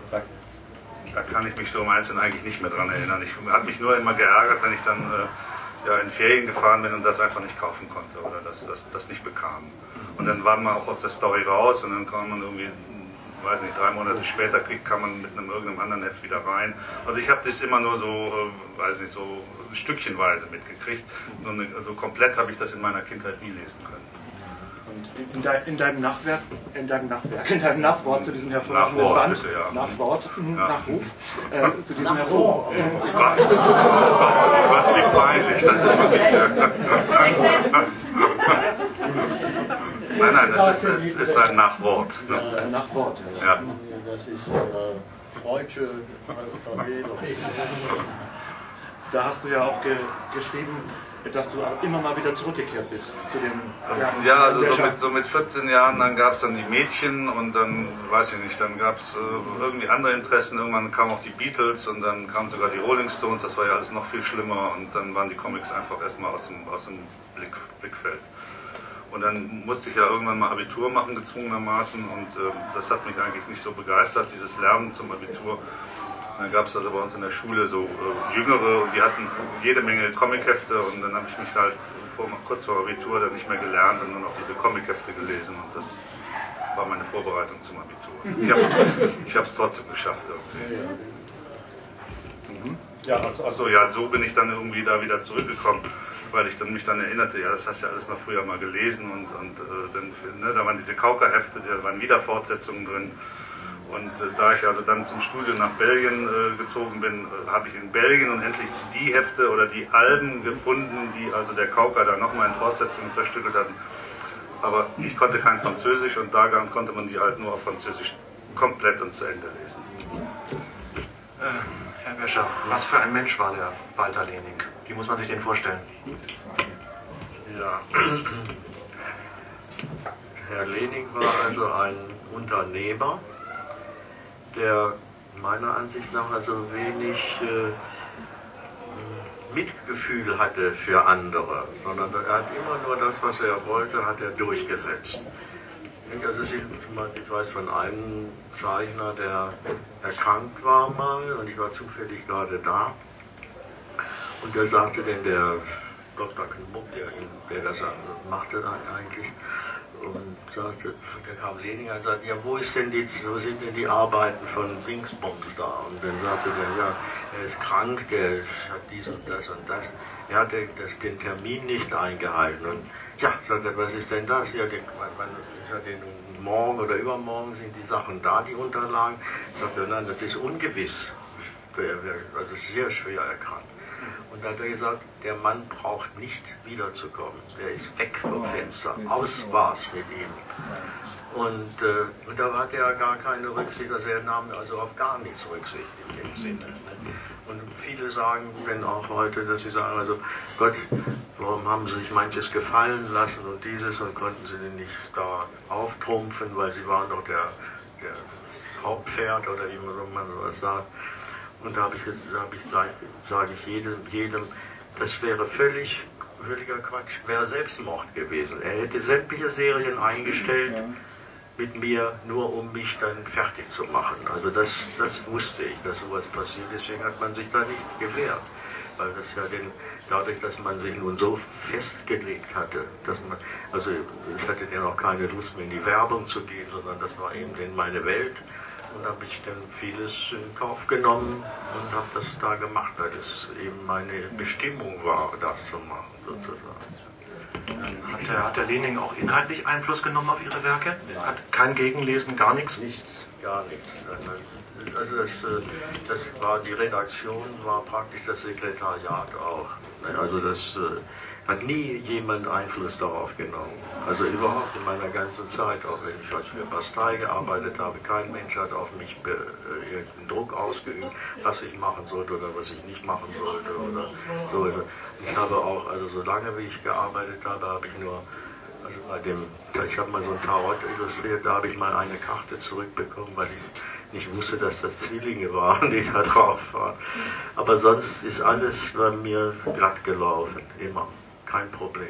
da kann ich mich so im Einzelnen eigentlich nicht mehr dran erinnern. Ich hat mich nur immer geärgert, wenn ich dann äh, ja, in Ferien gefahren bin und das einfach nicht kaufen konnte oder das, das, das nicht bekam. Und dann war man auch aus der Story raus und dann kam man irgendwie weiß nicht, drei Monate später kriegt, kann man mit einem irgendeinem anderen Heft wieder rein. Also ich habe das immer nur so, äh, weiß nicht, so stückchenweise mitgekriegt. So, eine, so komplett habe ich das in meiner Kindheit nie lesen können. Und in, dein, in, deinem Nachwerk, in deinem Nachwerk, in deinem Nachwort zu diesem hervorragenden Nachwort, Band, bitte, ja. Nachwort, Ja. Nachruf, äh, zu diesem hervor, äh, Was? Gott, wie peinlich, das ist wirklich. nein, nein, das ist, ist, ist ein Nachwort. Ne? äh, Nachwort. Ja. Das ist äh, freudsche Verfehlung. Da hast du ja auch ge geschrieben, dass du immer mal wieder zurückgekehrt bist zu dem Ja, also so mit, so mit 14 Jahren, dann gab es dann die Mädchen und dann, weiß ich nicht, dann gab es äh, irgendwie andere Interessen. Irgendwann kamen auch die Beatles und dann kamen sogar die Rolling Stones, das war ja alles noch viel schlimmer und dann waren die Comics einfach erstmal aus dem, aus dem Blick, Blickfeld. Und dann musste ich ja irgendwann mal Abitur machen, gezwungenermaßen und äh, das hat mich eigentlich nicht so begeistert, dieses Lernen zum Abitur. Dann gab es also bei uns in der Schule so äh, Jüngere und die hatten jede Menge Comichefte und dann habe ich mich halt vor, kurz vor Abitur dann nicht mehr gelernt und nur noch diese Comichefte gelesen und das war meine Vorbereitung zum Abitur. Ich habe es trotzdem geschafft irgendwie. Ja, also, also ja, so bin ich dann irgendwie da wieder zurückgekommen, weil ich dann mich dann erinnerte, ja, das hast du ja alles mal früher mal gelesen und, und äh, dann, ne, da waren diese Kaukerhefte, da waren wieder Fortsetzungen drin. Und äh, da ich also dann zum Studium nach Belgien äh, gezogen bin, äh, habe ich in Belgien und endlich die Hefte oder die Alben gefunden, die also der Kauker da nochmal in Fortsetzungen zerstückelt hatten. Aber ich konnte kein Französisch und da konnte man die halt nur auf Französisch komplett und zu Ende lesen. Äh, Herr Wäscher, was für ein Mensch war der Walter Lening? Wie muss man sich den vorstellen? Ja. Herr Lening war also ein Unternehmer, der meiner Ansicht nach also wenig äh, Mitgefühl hatte für andere, sondern er hat immer nur das, was er wollte, hat er durchgesetzt. Also ich, weiß von einem Zeichner, der erkrankt war mal und ich war zufällig gerade da und der sagte denn der Dr. Knmuck, der, der das machte eigentlich, und sagte, der und sagte, ja, wo ist denn die, wo sind denn die Arbeiten von Dingsbums da? Und dann sagte der, ja, er ist krank, der hat dies und das und das. Er hat das, den Termin nicht eingehalten. Und ja, sagt er, was ist denn das? Ja, den, man, sagte, morgen oder übermorgen sind die Sachen da, die Unterlagen. Sagt er, nein, das ist ungewiss. Also sehr schwer erkrankt. Und da hat er gesagt, der Mann braucht nicht wiederzukommen. Der ist weg vom Fenster. Aus war's mit ihm. Und, äh, und da hat er gar keine Rücksicht, also er nahm also auf gar nichts Rücksicht in dem Sinne. Und viele sagen denn auch heute, dass sie sagen, also Gott, warum haben sie sich manches gefallen lassen und dieses und konnten sie denn nicht da auftrumpfen, weil sie waren doch der, der Hauptpferd oder wie man sowas sagt. Und da habe ich, da habe ich sage ich jedem, jedem, das wäre völlig, völliger Quatsch, wäre Selbstmord gewesen. Er hätte sämtliche Serien eingestellt mit mir, nur um mich dann fertig zu machen. Also das, das wusste ich, dass sowas passiert. Deswegen hat man sich da nicht gewehrt. Weil das ja den, dadurch, dass man sich nun so festgelegt hatte, dass man, also ich hatte ja noch keine Lust mehr in die Werbung zu gehen, sondern das war eben in meine Welt und habe ich dann vieles in Kauf genommen und habe das da gemacht, weil es eben meine Bestimmung war, das zu machen, sozusagen. Hat der, hat der Lening auch inhaltlich Einfluss genommen auf Ihre Werke? Hat kein Gegenlesen, gar nichts? Nichts, gar nichts. Also das, äh, das war die Redaktion, war praktisch das Sekretariat auch. Also das äh, hat nie jemand Einfluss darauf genommen. Also überhaupt in meiner ganzen Zeit, auch wenn ich als für gearbeitet habe, kein Mensch hat auf mich äh, irgendeinen Druck ausgeübt, was ich machen sollte oder was ich nicht machen sollte oder so. Ich habe auch, also solange wie ich gearbeitet habe, habe ich nur also bei dem, ich habe mal so ein Tarot illustriert, da habe ich mal eine Karte zurückbekommen, weil ich nicht wusste, dass das Zwillinge waren, die da drauf waren. Aber sonst ist alles bei mir glatt gelaufen, immer. Kein Problem.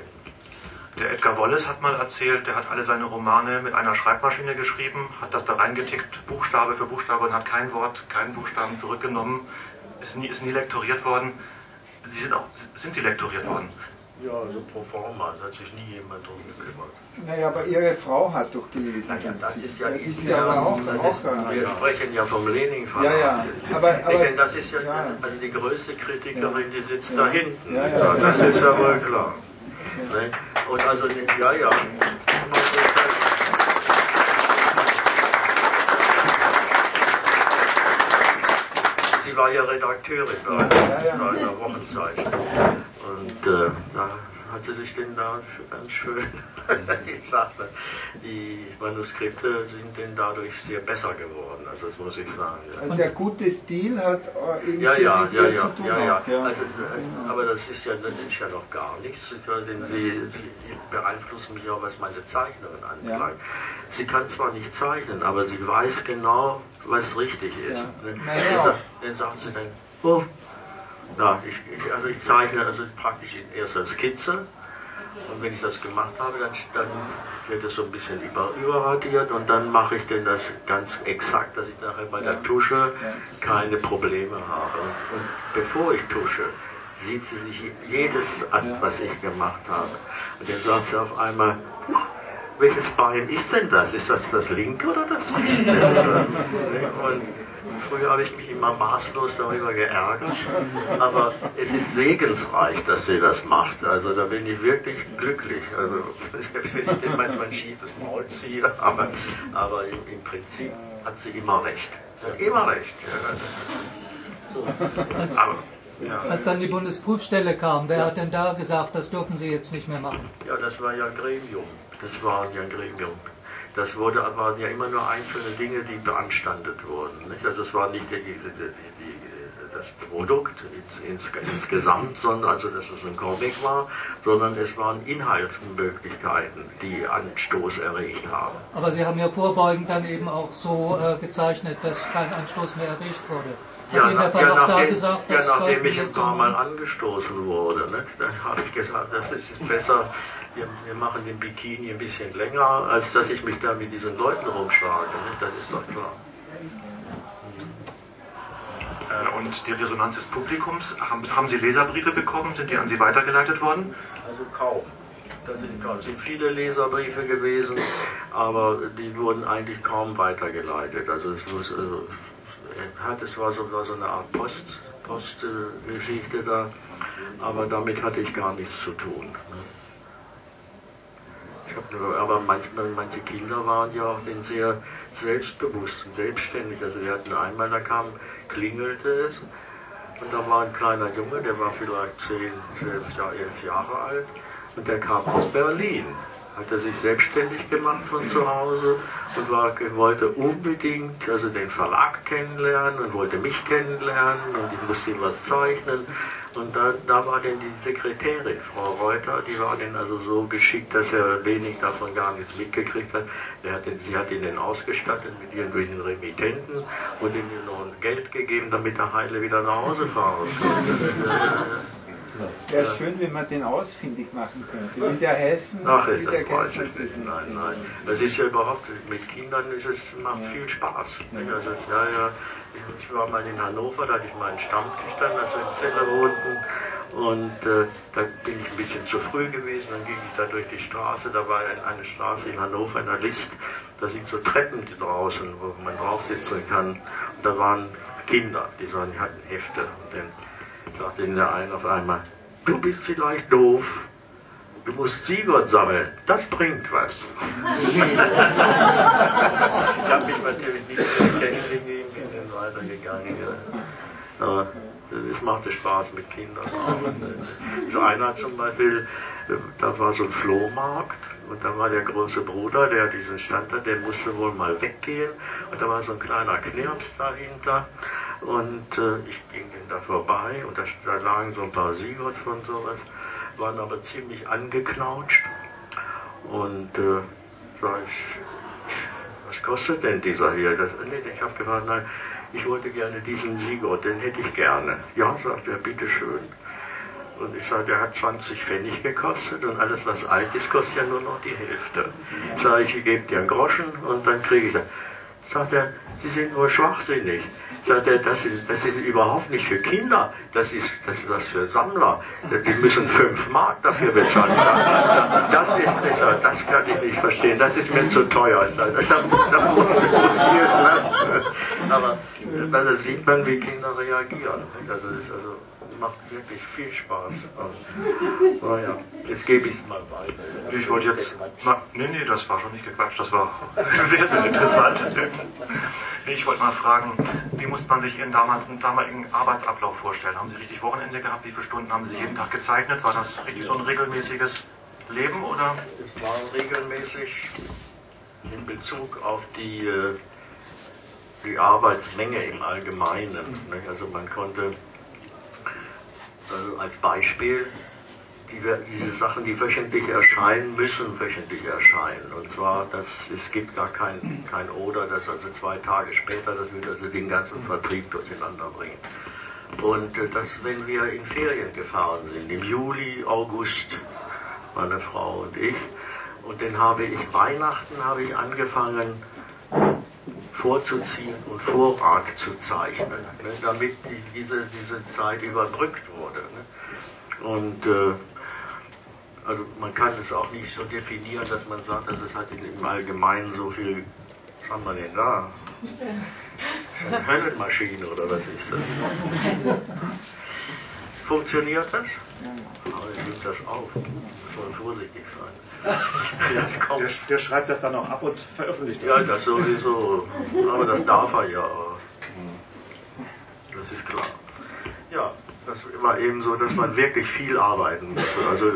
Der Edgar Wallace hat mal erzählt, der hat alle seine Romane mit einer Schreibmaschine geschrieben, hat das da reingetickt, Buchstabe für Buchstabe und hat kein Wort, keinen Buchstaben zurückgenommen, ist nie, ist nie lektoriert worden. Sie sind, auch, sind Sie lektoriert worden? Ja, also pro forma, da hat sich nie jemand drum gekümmert. Naja, aber Ihre Frau hat doch gelesen. Naja, das ist ja, ja, ist ja aber auch, das auch ist, Wir sprechen ja vom Lenin Ja, ja. Aber, aber, denke, das ist ja, ja, also die größte Kritikerin, die sitzt da hinten. Ja, ja. Das ist ja wohl klar. Ne? Und also, ja, ja. Sie war ja Redakteurin da, ja, ja. in der Wochenzeitung. Und äh, da hat sie sich denn da ganz schön gesagt, die Manuskripte sind denn dadurch sehr besser geworden. Also das muss ich sagen. Ja. Also der gute Stil hat äh, eben ja, viel ja, mit ja, ja, zu tun. ja, ja. ja. Also, äh, aber das ist ja, das ist ja noch gar nichts, denn sie, beeinflussen mich auch, was meine Zeichnungen anbelangt. Sie kann zwar nicht zeichnen, aber sie weiß genau, was richtig ist. Ja. Ne? Dann, sagt- dann sagt sie dann, oh, ja, ich, ich, also ich zeichne also praktisch erst als Skizze und wenn ich das gemacht habe, dann, dann wird es so ein bisschen über, überradiert und dann mache ich denn das ganz exakt, dass ich nachher bei der Tusche keine Probleme habe. Und, und bevor ich tusche, sieht sie sich jedes an, was ich gemacht habe. Und dann sagt sie auf einmal, welches Bein ist denn das? Ist das das linke oder das rechte? Früher habe ich mich immer maßlos darüber geärgert, aber es ist segensreich, dass sie das macht. Also da bin ich wirklich glücklich. Also selbst wenn ich dem manchmal ein schiefes Maul ziehe, aber, aber im, im Prinzip hat sie immer recht. Sie hat immer recht. Als, Aber, ja. als dann die Bundesprüfstelle kam, wer hat denn da gesagt, das dürfen Sie jetzt nicht mehr machen? Ja, das war ja ein Gremium. Das war ja ein Gremium. Das wurde aber ja immer nur einzelne Dinge, die beanstandet wurden. Nicht? Also es war nicht die, die, die, das Produkt ins, ins, insgesamt, sondern also dass es ein Comic war, sondern es waren Inhaltsmöglichkeiten, die Anstoß erregt haben. Aber Sie haben ja vorbeugend dann eben auch so äh, gezeichnet, dass kein Anstoß mehr erregt wurde. Ja, nach, ja, nachdem, gesagt, ja, nachdem ich ein paar Mal angestoßen wurde, ne, dann habe ich gesagt, das ist besser, wir, wir machen den Bikini ein bisschen länger, als dass ich mich da mit diesen Leuten rumschlage. Ne? Das ist doch klar. Äh, Und die Resonanz des Publikums, haben, haben Sie Leserbriefe bekommen? Sind die an Sie weitergeleitet worden? Also kaum. Das sind, kaum. Es sind viele Leserbriefe gewesen, aber die wurden eigentlich kaum weitergeleitet. Also es muss, also, hat, es war so, war so eine Art Post, Postgeschichte da, aber damit hatte ich gar nichts zu tun. ne. Aber manchmal, manche Kinder waren ja auch denn sehr selbstbewusst und selbstständig. Also wir hatten einmal, da kam, klingelte es und da war ein kleiner Junge, der war vielleicht 10, 12, Jahre, 11 Jahre alt und der kam aus Berlin. Hat er sich selbstständig gemacht von zu Hause und war, wollte unbedingt also den Verlag kennenlernen und wollte mich kennenlernen und ich musste ihm was zeichnen. Und da, da war denn die Sekretärin, Frau Reuter, die war denn also so geschickt, dass er wenig davon gar nichts mitgekriegt hat. Hat den, sie hat ihn dann ausgestattet mit irgendwelchen Remittenten und ihm noch Geld gegeben, damit er heile wieder nach Hause fahren konnte. Wäre schön, wenn man den ausfindig machen könnte. Wie der heißen, Ach, wie der das weiß ich nicht. Nein, nein. Es ist ja überhaupt, mit Kindern ist es, macht viel Spaß. nicht? Also, ja, ja, ich war mal in Hannover, da hatte ich mal einen Stammtisch dann, als wir in wohnten. Und äh, da bin ich ein bisschen zu früh gewesen, dann ging ich da durch die Straße, da war ein- eine Straße in Hannover in der List, da sind so Treppen draußen, wo man drauf sitzen kann. Und da waren Kinder, die sagen, die hatten Hefte. Und dann sagte ihnen der eine auf einmal, du bist vielleicht doof, Du musst Sigurd sammeln, das bringt was. ich habe mich natürlich nicht so kennengegeben, bin dann weitergegangen. Aber es machte Spaß mit Kindern. So einer zum Beispiel, da war so ein Flohmarkt und da war der große Bruder, der diesen Stand hat, der musste wohl mal weggehen und da war so ein kleiner Knirps dahinter und äh, ich ging da vorbei und da, da lagen so ein paar Sigurds von sowas, waren aber ziemlich angeknautscht und äh, sag ich, was kostet denn dieser hier? Das, nee, ich habe gefragt, nein, ich wollte gerne diesen Sigurd, den hätte ich gerne. Ja, sagt er, bitteschön. Und ich sage, der hat 20 Pfennig gekostet und alles, was alt ist, kostet ja nur noch die Hälfte. Sag ich, ich gebe dir einen Groschen und dann kriege ich das. Sagt er, Sie sind nur schwachsinnig. Sagt er, das ist, das ist überhaupt nicht für Kinder, das ist, das ist das für Sammler. Die müssen fünf Mark dafür bezahlen. Das ist besser, das kann ich nicht verstehen, das ist mir zu teuer. Da, da muss ich es lernen. Aber da sieht man, wie Kinder reagieren. Also, also macht wirklich viel Spaß. Und, oh ja, jetzt gebe ich es mal weiter. Ich wollte jetzt. Na, nee, nee, das war schon nicht gequatscht, das war sehr, sehr interessant. Ich wollte mal fragen, wie muss man sich Ihren damals, damaligen Arbeitsablauf vorstellen? Haben Sie richtig Wochenende gehabt? Wie viele Stunden haben Sie jeden Tag gezeichnet? War das richtig so ein regelmäßiges Leben oder? Es war regelmäßig in Bezug auf die, äh, die Arbeitsmenge im Allgemeinen. Also man konnte also als Beispiel, die, diese Sachen, die wöchentlich erscheinen, müssen wöchentlich erscheinen. Und zwar, dass, es gibt gar kein, kein Oder, das also zwei Tage später, das wird also den ganzen Vertrieb durcheinander bringen. Und äh, dass, wenn wir in Ferien gefahren sind, im Juli, August, meine Frau und ich, und dann habe ich Weihnachten habe ich angefangen, vorzuziehen und Vorrat zu zeichnen, ne, damit die, diese, diese Zeit überbrückt wurde. Ne. Und äh, also man kann es auch nicht so definieren, dass man sagt, dass es halt im Allgemeinen so viel, was haben wir denn da? Eine Höllenmaschine oder was ist das? Funktioniert das? Aber er nimmt das auf. Soll vorsichtig sein. Jetzt kommt. Der, der, schreibt das dann auch ab und veröffentlicht das. Ja, das sowieso. Aber das darf er ja. Das ist klar. Ja, das war eben so, dass man wirklich viel arbeiten musste. Also,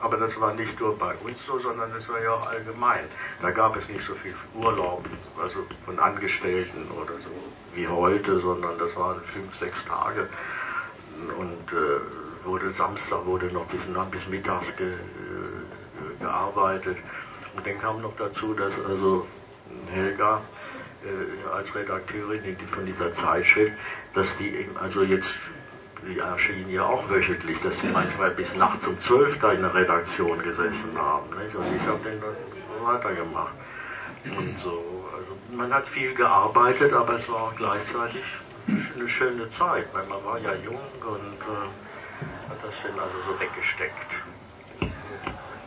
aber das war nicht nur bei uns so, sondern das war ja auch allgemein. Da gab es nicht so viel Urlaub, also von Angestellten oder so wie heute, sondern das waren fünf, sechs Tage. Und äh, wurde Samstag wurde noch bis, bis mittags ge, äh, gearbeitet. Und dann kam noch dazu, dass also Helga äh, als Redakteurin von dieser Zeitschrift, dass die eben also jetzt die erschienen ja auch wöchentlich, dass sie manchmal bis nachts um zwölf da in der Redaktion gesessen haben. Nicht? Und ich habe dann weitergemacht. Und so, also man hat viel gearbeitet, aber es war auch gleichzeitig eine schöne Zeit, weil man war ja jung und äh, hat das dann also so weggesteckt.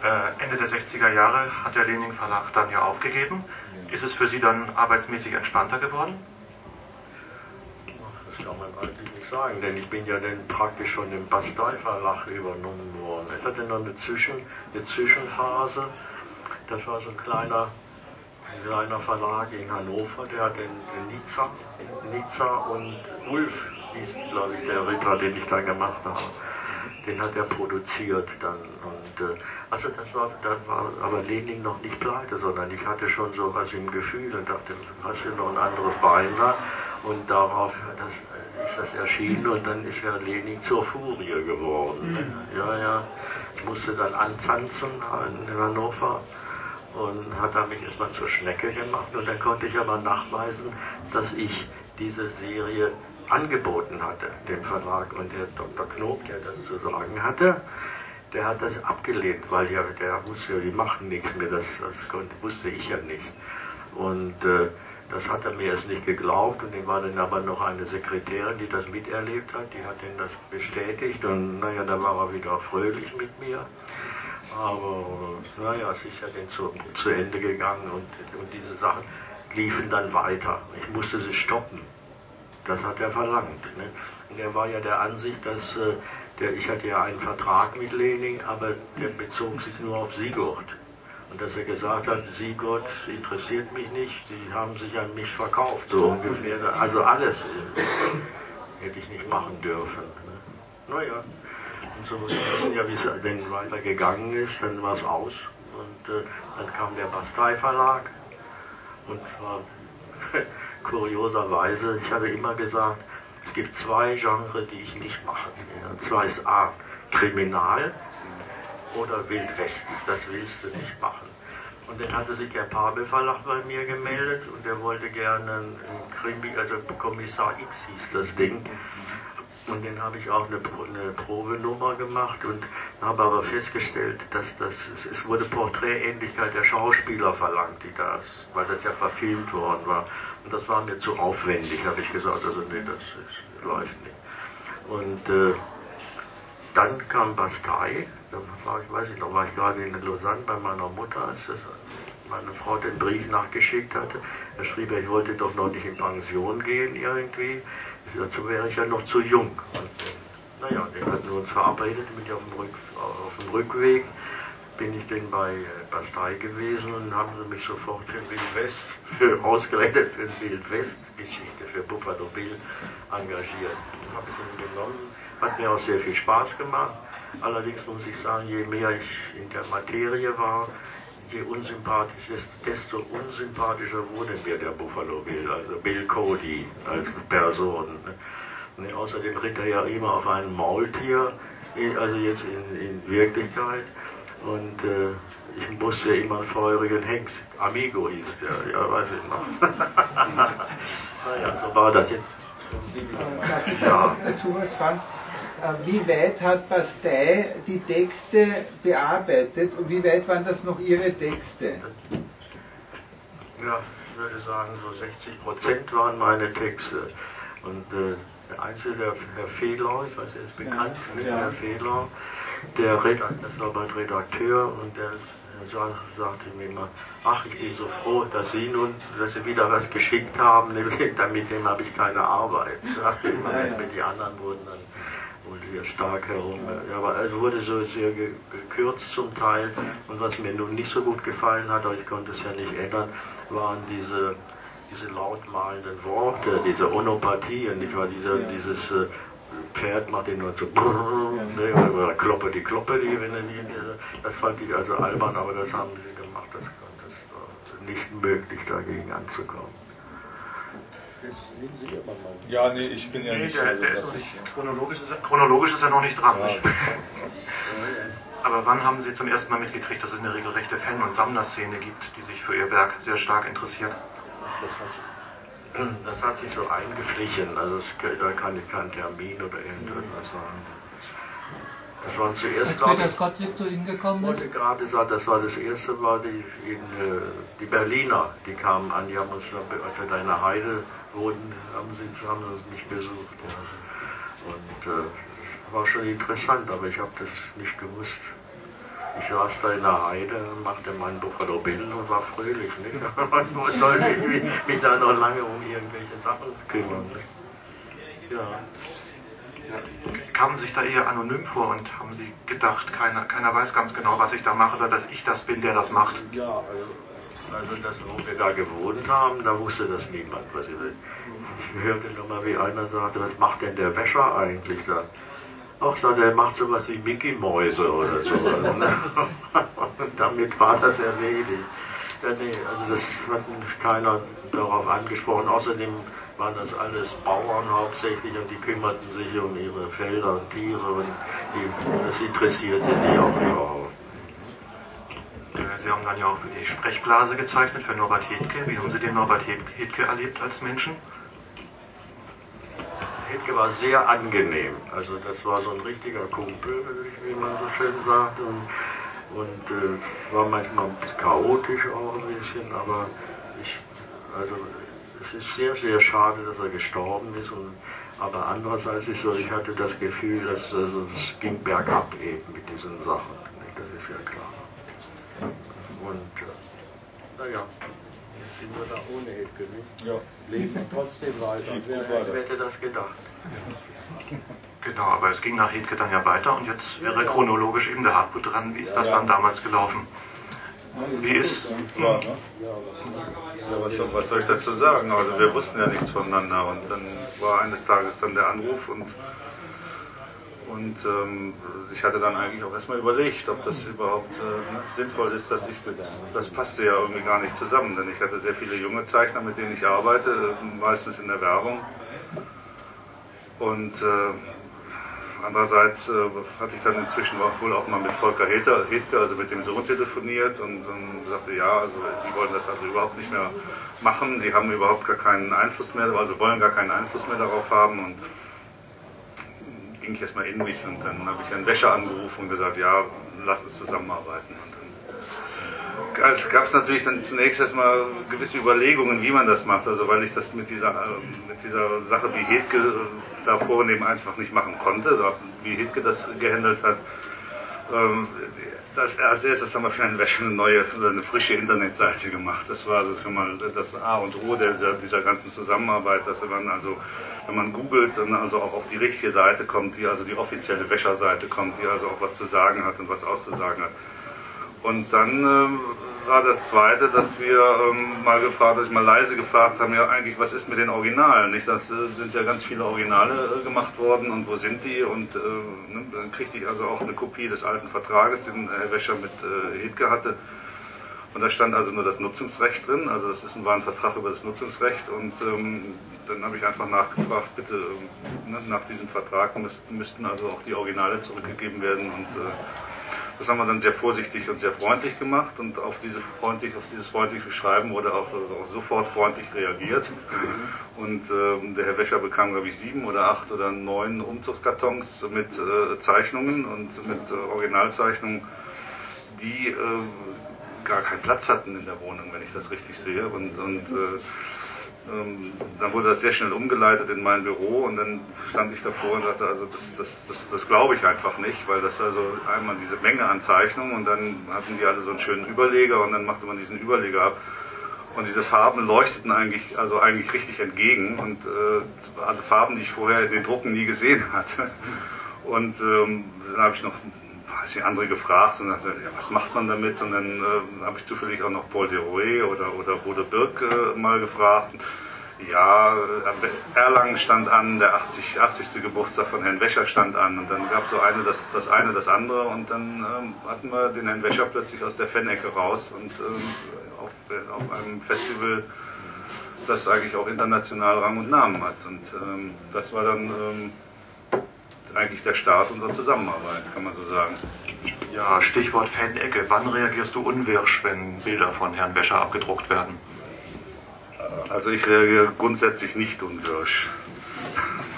Äh, Ende der 60er Jahre hat der Lenin Verlag dann ja aufgegeben. Ist es für Sie dann arbeitsmäßig entspannter geworden? Das kann man eigentlich nicht sagen, denn ich bin ja dann praktisch von dem Bastei Verlag übernommen worden. Es hatte noch eine, Zwischen, eine Zwischenphase. Das war so ein kleiner, ein kleiner Verlag in Hannover, der hat den, den Nizza, Nizza und Ulf hieß, glaube ich, der Ritter, den ich da gemacht habe den hat er produziert dann. Und äh, also das war, dann war aber Lenin noch nicht pleite, sondern ich hatte schon so was im Gefühl und dachte, hast du noch ein anderes Bein da? Und darauf das, ist das erschienen und dann ist ja Lenin zur Furie geworden. Mhm. Ja, ja. Ich musste dann anzanzen in Hannover und hat er mich erstmal zur Schnecke gemacht und dann konnte ich aber nachweisen, dass ich diese Serie angeboten hatte, dem Verlag. Und der Dr. Knob, der das zu sagen hatte, der hat das abgelehnt, weil ja, der wusste die machen nichts mehr, das, das wusste ich ja nicht. Und äh, das hat er mir erst nicht geglaubt und dem war dann aber noch eine Sekretärin, die das miterlebt hat, die hat ihm das bestätigt und naja, da war er wieder fröhlich mit mir. Aber naja, es ist ja dann zu, zu Ende gegangen und, und diese Sachen liefen dann weiter. Ich musste sie stoppen. Das hat er verlangt. Ne? Und er war ja der Ansicht, dass äh, der, ich hatte ja einen Vertrag mit Lenin, aber der bezog sich nur auf Sigurd. Und dass er gesagt hat, Sigurd interessiert mich nicht, die haben sich an mich verkauft, so ungefähr. Also alles äh, hätte ich nicht machen dürfen. Ne? Naja, und so wissen ja, wie es dann weitergegangen ist, dann war es aus. Und äh, dann kam der Bastei Verlag und zwar kurioserweise, ich habe immer gesagt, es gibt zwei Genres, die ich nicht mache. Und zwar ist A, Kriminal oder Wildwest. Das willst du nicht machen. Und dann hatte sich der Pabe Verlag bei mir gemeldet und der wollte gerne einen Krimi, also Kommissar X hieß das Ding. Und dann habe ich auch eine, eine Probenummer gemacht und habe aber festgestellt, dass das, es wurde Porträtähnlichkeit der Schauspieler verlangt, die das, weil das ja verfilmt worden war. Und das war mir zu aufwendig, habe ich gesagt, also nee, das, das läuft nicht. Und äh, dann kam Bastei, da war ich, weiß ich noch, war ich gerade in Lausanne bei meiner Mutter, als das meine Frau den Brief nachgeschickt hatte. Da schrieb er, ich wollte doch noch nicht in Pension gehen irgendwie. Dazu wäre ich ja noch zu jung. Und, naja, den hatten wir uns verabredet, mit auf dem, Rück, auf dem Rückweg bin ich denn bei äh, Bastei gewesen und haben sie mich sofort für Wild West, für, ausgerechnet für Wild West Geschichte, für Buffalo Bill engagiert. Habe ich ihn genommen, hat mir auch sehr viel Spaß gemacht. Allerdings muss ich sagen, je mehr ich in der Materie war, je unsympathischer, desto unsympathischer wurde mir der Buffalo Bill, also Bill Cody als Person. Und außerdem ritt er ja immer auf einem Maultier, also jetzt in, in Wirklichkeit. Und äh, ich musste immer einen feurigen Hengst, Amigo hieß der, ja, weiß ich noch. naja, so war das jetzt. Ja. dazu was fragen? Wie weit hat Bastei die Texte bearbeitet und wie weit waren das noch Ihre Texte? Ja, ich würde sagen, so 60 Prozent waren meine Texte. Und äh, der Einzige, der Herr Fehler, ich weiß, er ist bekannt, ja. Ja. Herr Fehler, der Redakteur, das war mein Redakteur und der sagte mir immer, ach, ich bin so froh, dass Sie nun, dass Sie wieder was geschickt haben, damit dem habe ich keine Arbeit. Sagte immer, ja, ja. die anderen wurden dann wohl sehr stark herum. Ja, aber es wurde so sehr gekürzt zum Teil. Und was mir nun nicht so gut gefallen hat, aber ich konnte es ja nicht ändern, waren diese, diese lautmalenden Worte, diese Onopathien, nicht wahr? Diese, dieses äh, Pferd macht den nur so brrr, ne, oder Kloppe die Kloppe, die, wenn er die, das fand ich also albern, aber das haben sie gemacht, das, das war nicht möglich dagegen anzukommen. Ja, nee, ich bin ja nee, nicht. Der, der ist noch nicht chronologisch, ist, chronologisch ist er noch nicht dran. Ja. Aber wann haben Sie zum ersten Mal mitgekriegt, dass es eine regelrechte Fan- und Sammlerszene gibt, die sich für Ihr Werk sehr stark interessiert? Das hat sich so eingeschlichen, also es, da kann ich keinen Termin oder irgendwas sagen. Das waren zuerst. Als Peter Skotzig zu Ihnen gekommen ist? Ich gerade sagen, das war das erste, war die, in, äh, die Berliner, die kamen an, die haben uns, als wir da in der Heide wurden, haben sie, haben uns nicht besucht. Ja. Und äh, war schon interessant, aber ich habe das nicht gewusst. Ich saß da in der Heide und machte mein Buffalo Bill und war fröhlich. Nicht? Wo soll ich mich, mich, da noch lange um irgendwelche Sachen kümmern? Nicht? Ja. Kamen Sie sich da eher anonym vor und haben Sie gedacht, keiner, keiner weiß ganz genau, was ich da mache oder dass ich das bin, der das macht? Ja, also, also das, wo wir da gewohnt haben, da wusste das niemand, was ich will. Ich hörte nur mal, wie einer sagte, was macht denn der Wäscher eigentlich da? Ach, so, der macht sowas wie Mickey Mäuse oder sowas. Ne? Und damit war das erledigt. Ja, nee, also das hat keiner darauf angesprochen. Außerdem waren das alles Bauern hauptsächlich und die kümmerten sich um ihre Felder und Tiere und die, das interessierte die auch überhaupt. Sie haben dann ja auch für die Sprechblase gezeichnet, für Norbert Hedke. Wie haben Sie den Norbert Hedke erlebt als Menschen? Hitke war sehr angenehm. Also das war so ein richtiger Kumpel, wie man so schön sagt. Und, und äh, war manchmal chaotisch auch ein bisschen, aber ich, also es ist sehr, sehr schade, dass er gestorben ist. Und, aber andererseits ist so, ich hatte das Gefühl, dass also, es ging bergab eben mit diesen Sachen. Das ist ja klar. Und äh, naja sind wir da ohne Hitke, nicht? Ja. Leben trotzdem weiter. Wer, wer hätte das gedacht? Genau, aber es ging nach Hedke dann ja weiter und jetzt wäre chronologisch eben der Hartmut dran. Wie ist das dann damals gelaufen? Wie ist? Ja, ne? ja was, soll, was soll ich dazu sagen? Also wir wussten ja nichts voneinander und dann war eines Tages dann der Anruf und und ähm, ich hatte dann eigentlich auch erstmal überlegt, ob das überhaupt äh, sinnvoll ist, dass ich, das passte ja irgendwie gar nicht zusammen, denn ich hatte sehr viele junge Zeichner, mit denen ich arbeite, meistens in der Werbung. Und äh, andererseits äh, hatte ich dann inzwischen wohl auch mal mit Volker Hedke, also mit dem Sohn telefoniert und, und sagte, ja, also die wollen das also überhaupt nicht mehr machen, die haben überhaupt gar keinen Einfluss mehr, also wollen gar keinen Einfluss mehr darauf haben. Und ging ich erstmal in mich und dann habe ich Herrn Wäscher angerufen und gesagt, ja, lass uns zusammenarbeiten. Und dann es gab es natürlich dann zunächst erstmal gewisse Überlegungen, wie man das macht, also weil ich das mit dieser, äh, mit dieser Sache wie Hedke äh, da vornehmen einfach nicht machen konnte, wie Hedke das gehandelt hat. Ähm, das, als erstes haben wir für einen Wäscher eine neue, eine frische Internetseite gemacht. Das war schon mal das A und O der, der, dieser ganzen Zusammenarbeit, dass man also, wenn man googelt, dann also auch auf die richtige Seite kommt, die also die offizielle Wäscherseite kommt, die also auch was zu sagen hat und was auszusagen hat. Und dann ähm, war das Zweite, dass wir ähm, mal gefragt, dass ich mal leise gefragt haben, ja eigentlich, was ist mit den Originalen? Nicht, das äh, sind ja ganz viele Originale äh, gemacht worden und wo sind die? Und äh, ne, dann kriegte ich also auch eine Kopie des alten Vertrages, den Herr Wäscher mit äh, Hitke hatte. Und da stand also nur das Nutzungsrecht drin, also das ist ein, war ein Vertrag über das Nutzungsrecht und ähm, dann habe ich einfach nachgefragt, bitte ähm, ne, nach diesem Vertrag müssten, müssten also auch die Originale zurückgegeben werden und äh, das haben wir dann sehr vorsichtig und sehr freundlich gemacht und auf, diese freundlich, auf dieses freundliche Schreiben wurde auch, auch sofort freundlich reagiert. Und äh, der Herr Wäscher bekam, glaube ich, sieben oder acht oder neun Umzugskartons mit äh, Zeichnungen und mit äh, Originalzeichnungen, die äh, gar keinen Platz hatten in der Wohnung, wenn ich das richtig sehe. Und, und äh, dann wurde das sehr schnell umgeleitet in mein Büro und dann stand ich davor und dachte, also das, das, das, das glaube ich einfach nicht, weil das also einmal diese Menge an Zeichnungen und dann hatten die alle so einen schönen Überleger und dann machte man diesen Überleger ab und diese Farben leuchteten eigentlich, also eigentlich richtig entgegen und äh, alle Farben, die ich vorher in den Drucken nie gesehen hatte. Und ähm, dann habe ich noch weiß ich, andere gefragt und dachte, ja, was macht man damit? Und dann äh, habe ich zufällig auch noch Paul Derouet oder, oder Bode Birk äh, mal gefragt. Ja, äh, Erlangen stand an, der 80, 80. Geburtstag von Herrn Wäscher stand an und dann gab so eine das, das eine das andere und dann ähm, hatten wir den Herrn Wäscher plötzlich aus der Fanecke raus und ähm, auf, auf einem Festival, das eigentlich auch international Rang und Namen hat. Und ähm, das war dann ähm, eigentlich der Start unserer Zusammenarbeit, kann man so sagen. Ja, Stichwort Fan-Ecke. Wann reagierst du unwirsch, wenn Bilder von Herrn Wäscher abgedruckt werden? Also ich reagiere grundsätzlich nicht unwirsch.